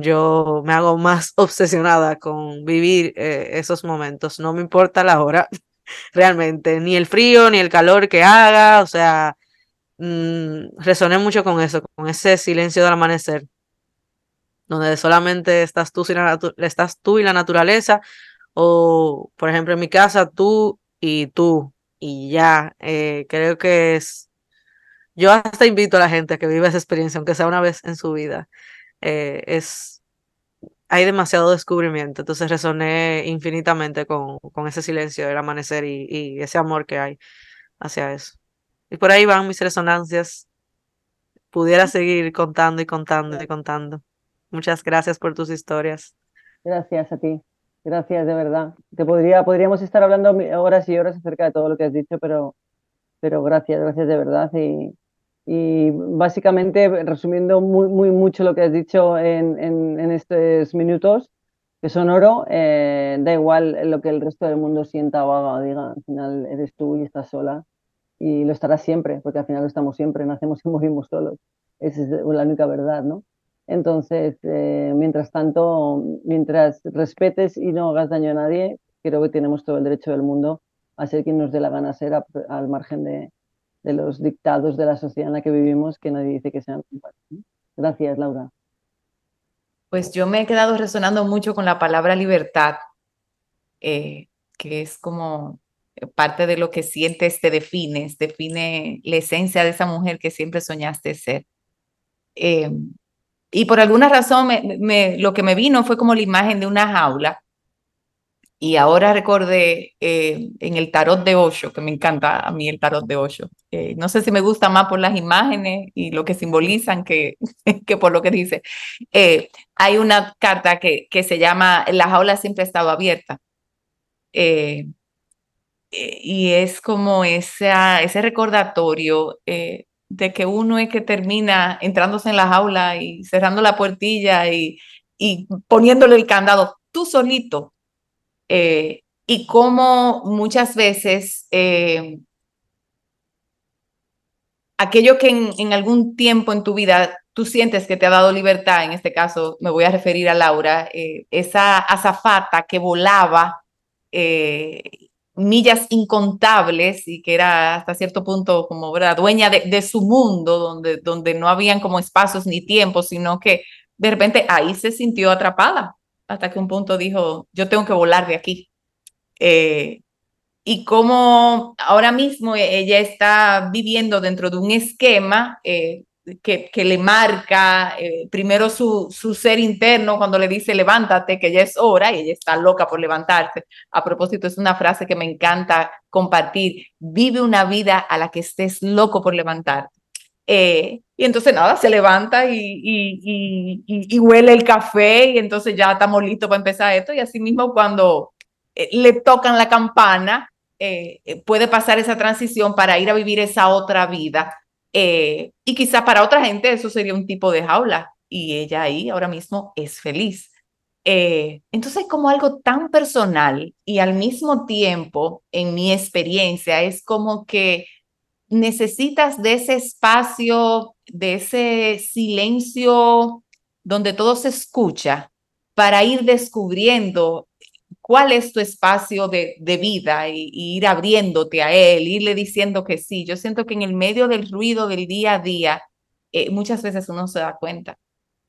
yo me hago más obsesionada con vivir eh, esos momentos. No me importa la hora, realmente, ni el frío, ni el calor que haga, o sea, mmm, resoné mucho con eso, con ese silencio del amanecer, donde solamente estás tú, estás tú y la naturaleza, o por ejemplo en mi casa, tú y tú, y ya, eh, creo que es yo hasta invito a la gente a que viva esa experiencia, aunque sea una vez en su vida. Eh, es, hay demasiado descubrimiento, entonces resoné infinitamente con, con ese silencio del amanecer y, y, ese amor que hay hacia eso. Y por ahí van mis resonancias. Pudiera seguir contando y contando y contando. Muchas gracias por tus historias. Gracias a ti. Gracias, de verdad. Te podría, podríamos estar hablando horas y horas acerca de todo lo que has dicho, pero, pero gracias, gracias de verdad. Y, y básicamente, resumiendo muy, muy mucho lo que has dicho en, en, estos minutos, que son oro, eh, da igual lo que el resto del mundo sienta o haga o diga, al final eres tú y estás sola y lo estarás siempre, porque al final lo estamos siempre, nacemos y morimos solos. Esa es la única verdad, ¿no? Entonces, eh, mientras tanto, mientras respetes y no hagas daño a nadie, creo que tenemos todo el derecho del mundo a ser quien nos dé la gana ser al margen de, de los dictados de la sociedad en la que vivimos que nadie dice que sean Gracias, Laura. Pues yo me he quedado resonando mucho con la palabra libertad, eh, que es como parte de lo que sientes, te defines, define la esencia de esa mujer que siempre soñaste ser. Eh, y por alguna razón me, lo que me vino fue como la imagen de una jaula y ahora recordé eh, en el tarot de Osho, que me encanta a mí el tarot de Osho. Eh, no sé si me gusta más por las imágenes y lo que simbolizan que, que por lo que dice. Eh, hay una carta que, que se llama La jaula siempre ha estado abierta. y es como esa, ese recordatorio de que uno es que termina entrándose en la jaula y cerrando la puertilla y, y poniéndole el candado tú solito eh, y cómo muchas veces eh, aquello que en, algún tiempo en tu vida tú sientes que te ha dado libertad, en este caso me voy a referir a Laura, eh, esa azafata que volaba millas incontables y que era hasta cierto punto como ¿verdad? dueña de, su mundo, donde, donde no habían como espacios ni tiempos, sino que de repente ahí se sintió atrapada, hasta que un punto dijo, yo tengo que volar de aquí. Eh, y como ahora mismo ella está viviendo dentro de un esquema eh, que, que, le marca eh, primero su, su, ser interno cuando le dice levántate, que ya es hora, y ella está loca por levantarse. A propósito, es una frase que me encanta compartir, vive una vida a la que estés loco por levantarte. Eh, y entonces nada, se levanta y, huele el café y entonces ya estamos listos para empezar esto. Y así mismo cuando le tocan la campana, eh, eh, puede pasar esa transición para ir a vivir esa otra vida. Eh, y quizá para otra gente eso sería un tipo de jaula y ella ahí ahora mismo es feliz. entonces, como algo tan personal y al mismo tiempo, en mi experiencia, es como que necesitas de ese espacio, de ese silencio donde todo se escucha para ir descubriendo cuál es tu espacio de, vida y, ir abriéndote a él, irle diciendo que sí. Yo siento que en el medio del ruido del día a día, eh, muchas veces uno se da cuenta.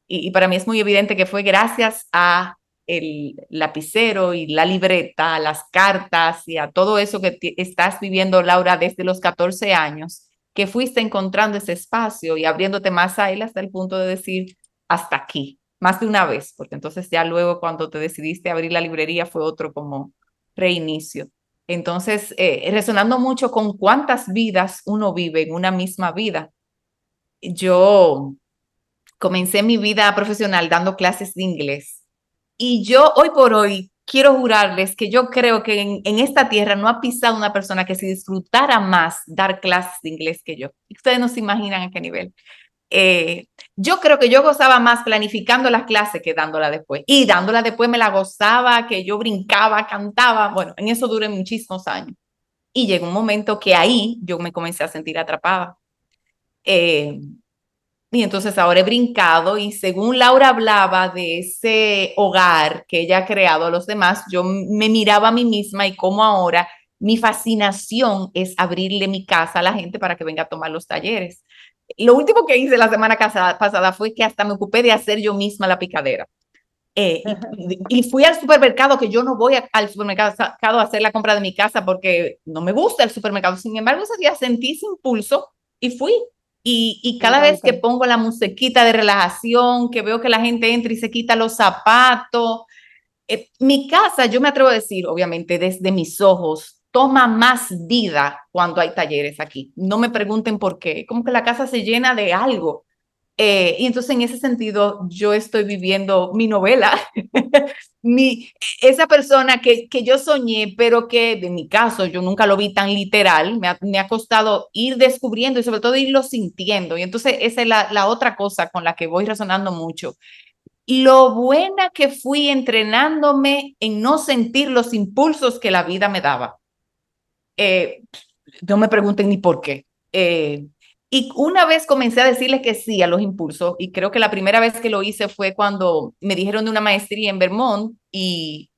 Y, para mí es muy evidente que fue gracias a el lapicero y la libreta, las cartas y a todo eso que estás viviendo, Laura, desde los 14 años, que fuiste encontrando ese espacio y abriéndote más a él hasta el punto de decir, hasta aquí, más de una vez, porque entonces ya luego cuando te decidiste abrir la librería fue otro como reinicio. Entonces, eh, resonando mucho con cuántas vidas uno vive en una misma vida. Yo comencé mi vida profesional dando clases de inglés y yo hoy por hoy quiero jurarles que yo creo que en, en, esta tierra no ha pisado una persona que se disfrutara más dar clases de inglés que yo. Ustedes no se imaginan a qué nivel. Eh, yo creo que yo gozaba más planificando las clases que dándola después. Y dándola después me la gozaba, que yo brincaba, cantaba. Bueno, en eso duré muchísimos años. Y llegó un momento que ahí yo me comencé a sentir atrapada. Eh, y entonces ahora he brincado y según Laura hablaba de ese hogar que ella ha creado a los demás, yo me miraba a mí misma y como ahora mi fascinación es abrirle mi casa a la gente para que venga a tomar los talleres. Lo último que hice la semana pasada fue que hasta me ocupé de hacer yo misma la picadera. Eh, y, fui al supermercado, que yo no voy al supermercado a hacer la compra de mi casa porque no me gusta el supermercado. Sin embargo, ese día sentí ese impulso y fui. Y, y cada vez que pongo la musiquita de relajación, que veo que la gente entra y se quita los zapatos, eh, mi casa, yo me atrevo a decir, obviamente desde mis ojos, toma más vida cuando hay talleres aquí. No me pregunten por qué, como que la casa se llena de algo. Eh, y entonces en ese sentido yo estoy viviendo mi novela, mi, esa persona que, que yo soñé, pero que en mi caso yo nunca lo vi tan literal, me ha, costado ir descubriendo y sobre todo irlo sintiendo. Y entonces esa es la, la otra cosa con la que voy razonando mucho. Lo buena que fui entrenándome en no sentir los impulsos que la vida me daba eh, no me pregunten ni por qué. Eh, y una vez comencé a decirles que sí a los impulsos, y creo que la primera vez que lo hice fue cuando me dijeron de una maestría en Vermont y,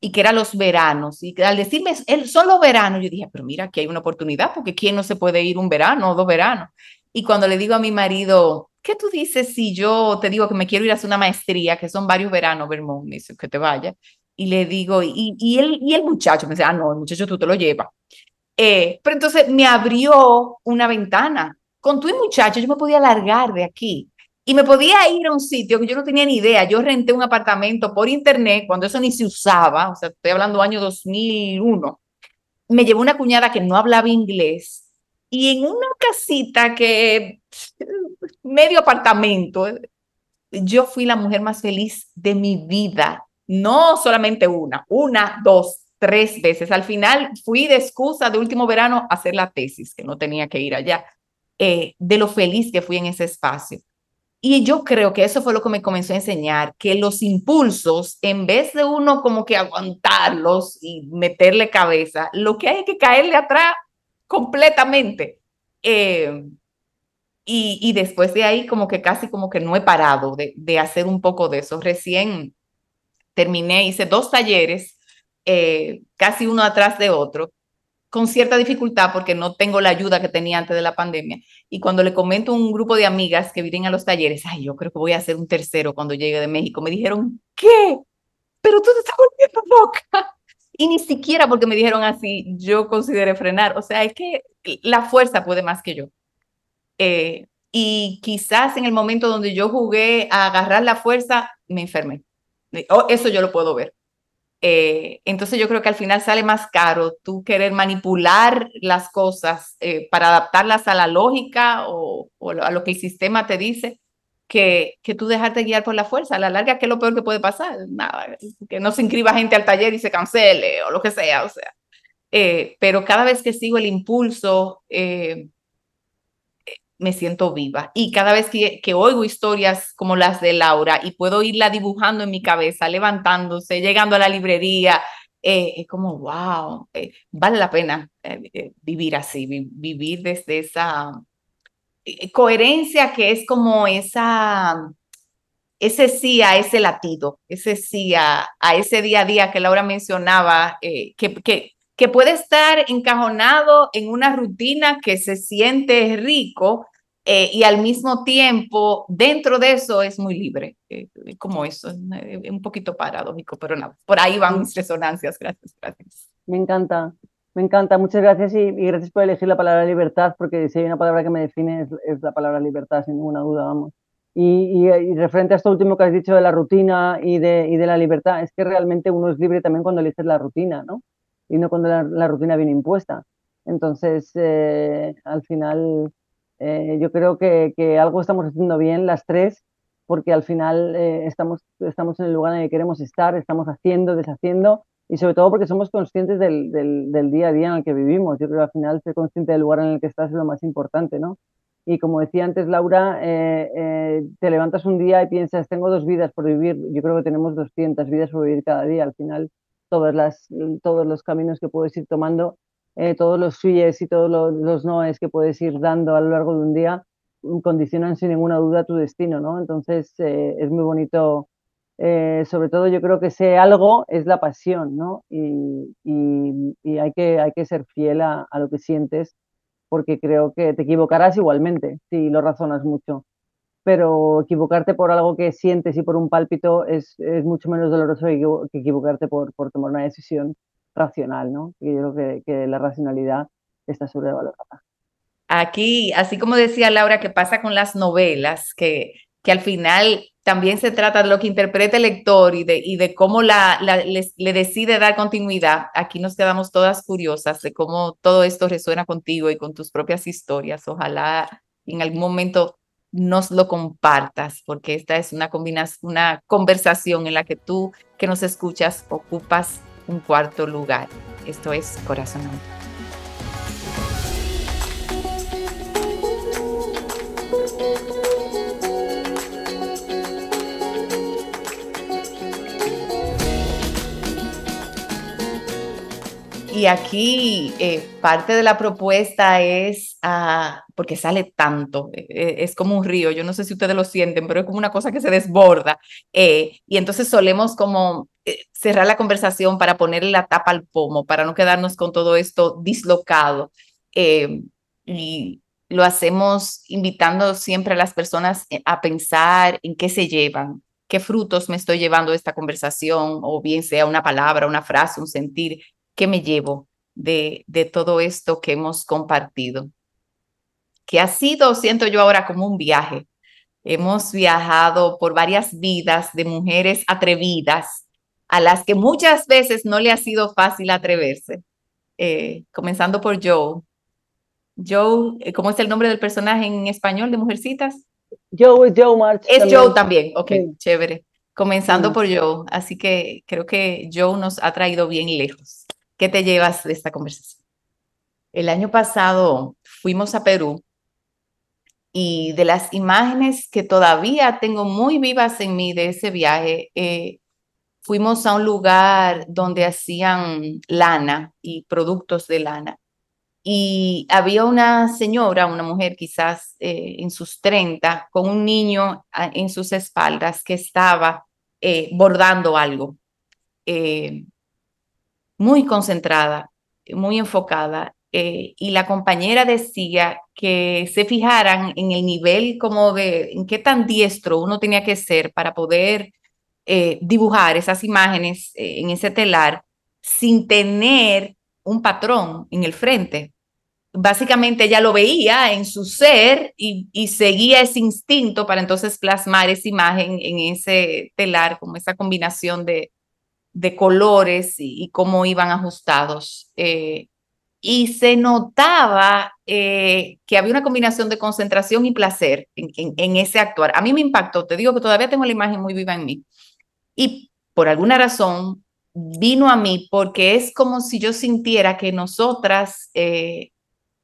y que era los veranos. Y al decirme, son los veranos, yo dije, pero mira, aquí hay una oportunidad, porque ¿quién no se puede ir un verano o dos veranos? Y cuando le digo a mi marido, ¿qué tú dices si yo te digo que me quiero ir a hacer una maestría, que son varios veranos, Vermont? Me dice, que te vaya. Y le digo, y, y, el, y el muchacho me dice, ah, no, el muchacho tú te lo llevas. Eh, pero entonces me abrió una ventana. Con tu muchacho yo me podía largar de aquí y me podía ir a un sitio que yo no tenía ni idea. Yo renté un apartamento por internet cuando eso ni se usaba, o sea, estoy hablando año 2001. Me llevó una cuñada que no hablaba inglés y en una casita que medio apartamento, yo fui la mujer más feliz de mi vida. No solamente una, una, dos, tres veces. Al final fui de excusa de último verano a hacer la tesis, que no tenía que ir allá, eh, de lo feliz que fui en ese espacio. Y yo creo que eso fue lo que me comenzó a enseñar, que los impulsos, en vez de uno como que aguantarlos y meterle cabeza, lo que hay que caerle atrás completamente. Eh, y, después de ahí como que casi como que no he parado de, de hacer un poco de eso. Recién terminé, hice dos talleres, eh, casi uno atrás de otro, con cierta dificultad porque no tengo la ayuda que tenía antes de la pandemia. Y cuando le comento a un grupo de amigas que vienen a los talleres, ay, yo creo que voy a hacer un tercero cuando llegue de México, me dijeron, ¿qué? Pero tú te estás volviendo loca. Y ni siquiera porque me dijeron así, yo consideré frenar. O sea, es que la fuerza puede más que yo. Eh, y quizás en el momento donde yo jugué a agarrar la fuerza, me enfermé. Oh, eso yo lo puedo ver. Eh, entonces yo creo que al final sale más caro tú querer manipular las cosas eh, para adaptarlas a la lógica o, a lo que el sistema te dice, que, que tú dejarte guiar por la fuerza. A la larga, ¿qué es lo peor que puede pasar? Nada, que no se inscriba gente al taller y se cancele o lo que sea, o sea. pero cada vez que sigo el impulso, me siento viva. Y cada vez que, que, oigo historias como las de Laura y puedo irla dibujando en mi cabeza, levantándose, llegando a la librería, eh, es como, wow, eh, vale la pena eh, vivir así, vivir desde esa coherencia que es como esa, ese sí a ese latido, ese sí a, a ese día a día que Laura mencionaba, que, que, que puede estar encajonado en una rutina que se siente rico eh, y al mismo tiempo dentro de eso es muy libre, eh, como eso, es eh, un poquito paradójico, pero no, por ahí van mis resonancias, gracias, gracias. Me encanta, me encanta, muchas gracias y, gracias por elegir la palabra libertad, porque si hay una palabra que me define es, es la palabra libertad, sin ninguna duda, vamos. Y, y, referente a esto último que has dicho de la rutina y de, y de la libertad, es que realmente uno es libre también cuando eliges la rutina, ¿no? y no cuando la, rutina viene impuesta. Entonces, eh, al final, eh, yo creo que, que, algo estamos haciendo bien las tres, porque al final eh, estamos, estamos en el lugar en el que queremos estar, estamos haciendo, deshaciendo, y sobre todo porque somos conscientes del, del, del, día a día en el que vivimos. Yo creo que al final ser consciente del lugar en el que estás es lo más importante, ¿no? Y como decía antes Laura, te levantas un día y piensas, tengo dos vidas por vivir. Yo creo que tenemos 200 vidas por vivir cada día. Al final, todas las, todos los caminos que puedes ir tomando, eh, todos los suyes y todos los, los, noes que puedes ir dando a lo largo de un día mm, condicionan sin ninguna duda tu destino, ¿no? Entonces eh, es muy bonito, eh, sobre todo yo creo que ese algo es la pasión, ¿no? Y, y, y hay, que, hay que ser fiel a, a, lo que sientes porque creo que te equivocarás igualmente si lo razonas mucho pero equivocarte por algo que sientes y por un pálpito es, es mucho menos doloroso que equivocarte por, por, tomar una decisión racional, ¿no? Yo creo que, que la racionalidad está sobrevalorada. Aquí, así como decía Laura, que pasa con las novelas, que, que al final también se trata de lo que interpreta el lector y de, y de cómo la, la le, decide dar continuidad. Aquí nos quedamos todas curiosas de cómo todo esto resuena contigo y con tus propias historias. Ojalá en algún momento nos lo compartas, porque esta es una combinación, una conversación en la que tú que nos escuchas ocupas un cuarto lugar. Esto es Corazón Y aquí eh, parte de la propuesta es, uh, porque sale tanto, eh, es como un río, yo no sé si ustedes lo sienten, pero es como una cosa que se desborda. Eh, y entonces solemos como eh, cerrar la conversación para ponerle la tapa al pomo, para no quedarnos con todo esto dislocado. Eh, y lo hacemos invitando siempre a las personas a pensar en qué se llevan, qué frutos me estoy llevando esta conversación, o bien sea una palabra, una frase, un sentir, ¿Qué me llevo de, de todo esto que hemos compartido? Que ha sido, siento yo ahora, como un viaje. Hemos viajado por varias vidas de mujeres atrevidas, a las que muchas veces no le ha sido fácil atreverse. Eh, comenzando por Joe. Joe, eh, ¿cómo es el nombre del personaje en español de Mujercitas? Joe es Joe March. Es también. Joe también, ok, sí. chévere. Comenzando sí. por Joe, así que creo que Joe nos ha traído bien lejos. ¿Qué te llevas de esta conversación? El año pasado fuimos a Perú y de las imágenes que todavía tengo muy vivas en mí de ese viaje, eh, fuimos a un lugar donde hacían lana y productos de lana. y había una señora, una mujer quizás eh, en sus 30, con un niño en sus espaldas que estaba eh, bordando algo, eh, muy concentrada, muy enfocada. y la compañera decía que se fijaran en el nivel como de en qué tan diestro uno tenía que ser para poder dibujar esas imágenes en ese telar sin tener un patrón en el frente básicamente ella lo veía en su ser y, seguía ese instinto para entonces plasmar esa imagen en ese telar, como esa combinación de, colores y, cómo iban ajustados. Eh, y se notaba eh, que había una combinación de concentración y placer en, ese actuar. A mí me impactó, te digo que todavía tengo la imagen muy viva en mí. Y por alguna razón vino a mí porque es como si yo sintiera que nosotras eh,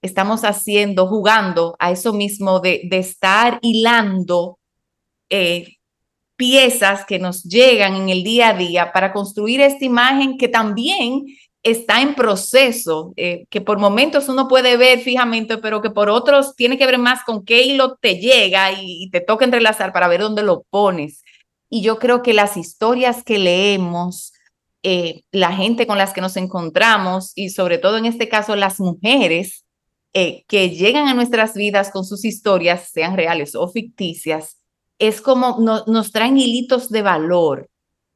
estamos haciendo, jugando a eso mismo de, de estar hilando eh, piezas que nos llegan en el día a día para construir esta imagen que también está en proceso, eh, que por momentos uno puede ver fijamente, pero que por otros tiene que ver más con qué hilo te llega y, te toca entrelazar para ver dónde lo pones. Y yo creo que las historias que leemos, eh, la gente con las que nos encontramos y sobre todo en este caso las mujeres, eh, que llegan a nuestras vidas con sus historias, sean reales o ficticias, es como nos traen hilitos de valor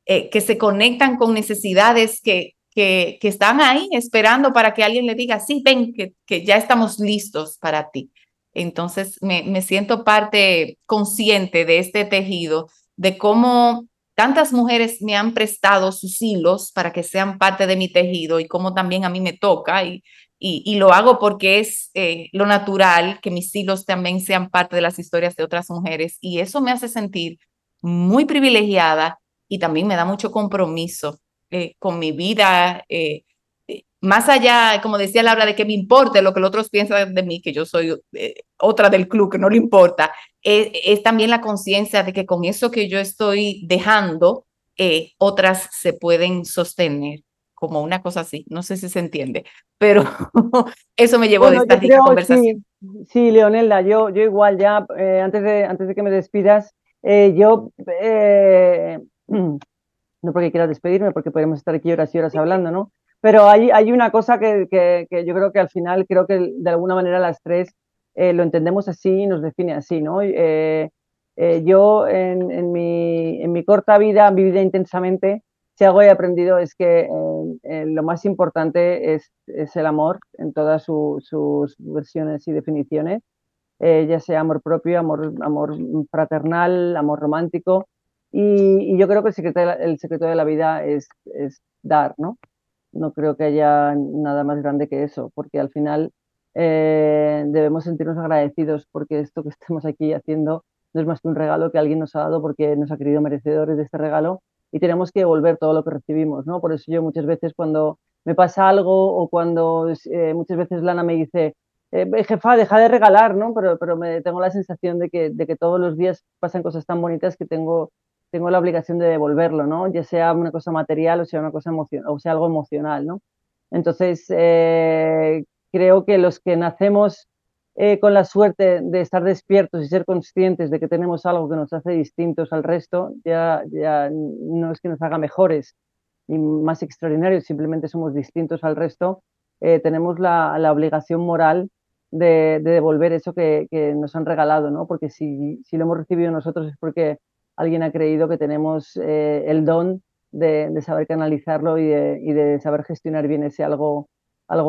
eh, que se conectan con necesidades que, que, están ahí esperando para que alguien le diga, sí, ven, que, que ya estamos listos para ti. Entonces me, me siento parte consciente de este tejido, de cómo tantas mujeres me han prestado sus hilos para que sean parte de mi tejido y cómo también a mí me toca y, y, lo hago porque es eh, lo natural que mis hilos también sean parte de las historias de otras mujeres y eso me hace sentir muy privilegiada y también me da mucho compromiso eh, con mi vida. Eh, más allá, como decía Laura, de que me importe lo que los otros piensan de mí, que yo soy otra del club, que no le importa, es también la conciencia de que con eso que yo estoy dejando, otras se pueden sostener como una cosa así, no sé si se entiende, pero eso me llevó a esta conversación. Sí, Leonelda, yo, yo igual ya, eh, antes, de, antes de que me despidas, eh, yo, eh, no porque quiera despedirme, porque podemos estar aquí horas y horas hablando, ¿no? Pero hay, hay una cosa que, que, yo creo que al final, creo que de alguna manera las tres lo entendemos así y nos define así, ¿no? yo en, en, mi, en mi corta vida, vivida intensamente, si algo he aprendido es que eh, eh, lo más importante es, es, el amor en todas sus versiones y definiciones, eh, ya sea amor propio, amor, amor fraternal, amor romántico. Y, yo creo que el secreto de la, el secreto de la vida es, es, dar, ¿no? No creo que haya nada más grande que eso, porque al final debemos sentirnos agradecidos porque esto que estamos aquí haciendo no es más que un regalo que alguien nos ha dado porque nos ha querido merecedores de este regalo y tenemos que devolver todo lo que recibimos, ¿no? Por eso yo muchas veces cuando me pasa algo o cuando eh, muchas veces Lana me dice, eh, jefa, deja de regalar, ¿no? Pero, pero me tengo la sensación de que, de que todos los días pasan cosas tan bonitas que tengo, tengo la obligación de devolverlo, ¿no? Ya sea una cosa material o sea una cosa emocional, o sea algo emocional, ¿no? Entonces, eh, creo que los que nacemos eh, con la suerte de estar despiertos y ser conscientes de que tenemos algo que nos hace distintos al resto, ya, ya no es que nos haga mejores ni más extraordinarios, simplemente somos distintos al resto, eh, tenemos la, la, obligación moral de, de devolver eso que, que, nos han regalado, ¿no? Porque si, si, lo hemos recibido nosotros es porque alguien ha creído que tenemos eh, el don de, saber canalizarlo y de, saber gestionar bien ese algo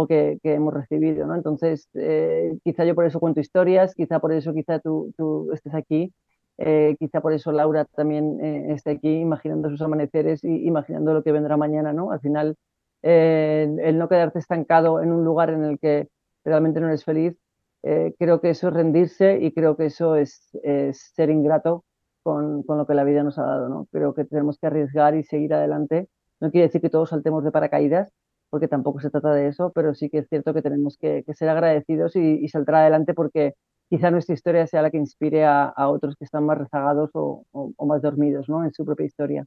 que, hemos recibido, ¿no? Entonces, eh, quizá yo por eso cuento historias, quizá por eso quizá tú, estés aquí, eh, quizá por eso Laura también esté aquí imaginando sus amaneceres y imaginando lo que vendrá mañana, ¿no? Al final, el no quedarte estancado en un lugar en el que realmente no eres feliz, creo que eso es rendirse y creo que eso es, ser ingrato con, con, lo que la vida nos ha dado, ¿no? Creo que tenemos que arriesgar y seguir adelante. No quiere decir que todos saltemos de paracaídas, porque tampoco se trata de eso, pero sí que es cierto que tenemos que, ser agradecidos y, saltar adelante porque quizá nuestra historia sea la que inspire a, otros que están más rezagados o, más dormidos ¿no? en su propia historia.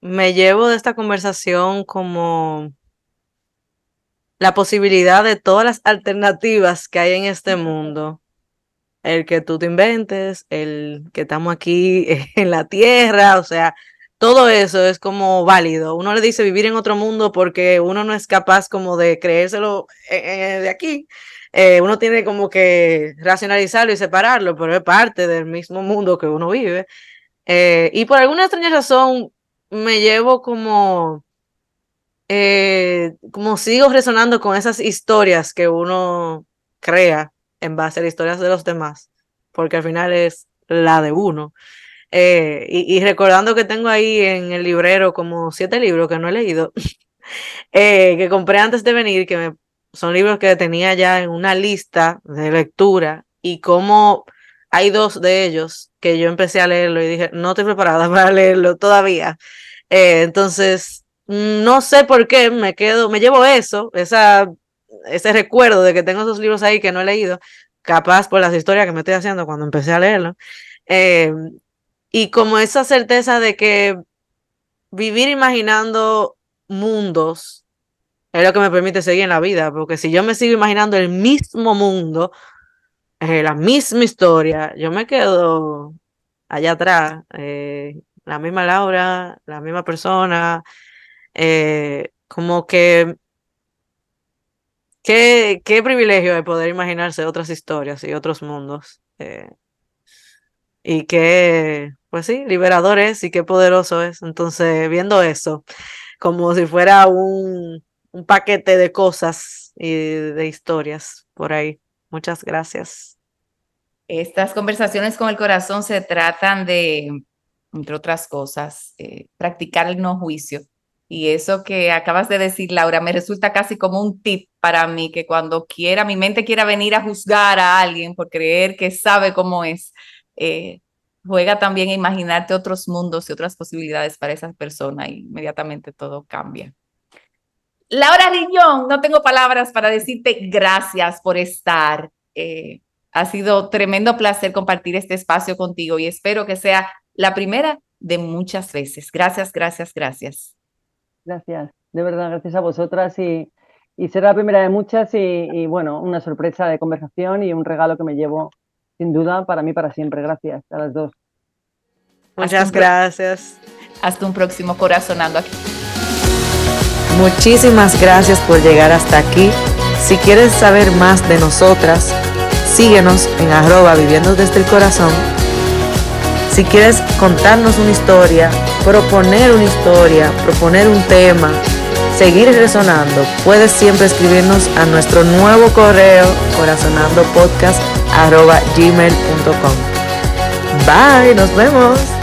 Me llevo de esta conversación como la posibilidad de todas las alternativas que hay en este mundo. El que tú te inventes, el que estamos aquí en la tierra, o sea, todo eso es como válido. Uno le dice vivir en otro mundo porque uno no es capaz como de creérselo eh, eh, de aquí. Eh, uno tiene como que racionalizarlo y separarlo, pero es parte del mismo mundo que uno vive. y por alguna extraña razón me llevo como como sigo resonando con esas historias que uno crea en base a las historias de los demás, porque al final es la de uno. Eh, y, recordando que tengo ahí en el librero como siete libros que no he leído, eh, que compré antes de venir, que son libros que tenía ya en una lista de lectura, y como hay dos de ellos que yo empecé a leerlo y dije, no estoy preparada para leerlo todavía. entonces, no sé por qué me quedo, me llevo eso, esa, ese recuerdo de que tengo esos libros ahí que no he leído, capaz por las historias que me estoy haciendo cuando empecé a leerlo. Eh, y como esa certeza de que vivir imaginando mundos es lo que me permite seguir en la vida, porque si yo me sigo imaginando el mismo mundo, eh, la misma historia, yo me quedo allá atrás, eh, la misma Laura, la misma persona, eh, como que qué, qué privilegio de poder imaginarse otras historias y otros mundos. Eh, y qué, pues sí, liberador es y qué poderoso es. Entonces, viendo eso, como si fuera un, un paquete de cosas y de historias por ahí. Muchas gracias. Estas conversaciones con el corazón se tratan de, entre otras cosas, eh, practicar el no juicio y eso que acabas de decir, Laura, me resulta casi como un tip para mí, que cuando quiera, mi mente quiera venir a juzgar a alguien por creer que sabe cómo es, eh, juega también a imaginarte otros mundos y otras posibilidades para esa persona y inmediatamente todo cambia. Laura Riñón, no tengo palabras para decirte gracias por estar. Eh, ha sido tremendo placer compartir este espacio contigo y espero que sea la primera de muchas veces. Gracias, gracias, gracias. Gracias, de verdad, gracias a vosotras y, será la primera de muchas y, bueno, una sorpresa de conversación y un regalo que me llevo sin duda para mí para siempre. Gracias a las dos. Muchas gracias. Hasta un próximo corazonando aquí. Muchísimas gracias por llegar hasta aquí. Si quieres saber más de nosotras, síguenos en arroba viviendo desde el corazón si quieres contarnos una historia, proponer una historia, proponer un tema, seguir resonando, puedes siempre escribirnos a nuestro nuevo correo corazonandopodcast.gmail.com Bye, nos vemos.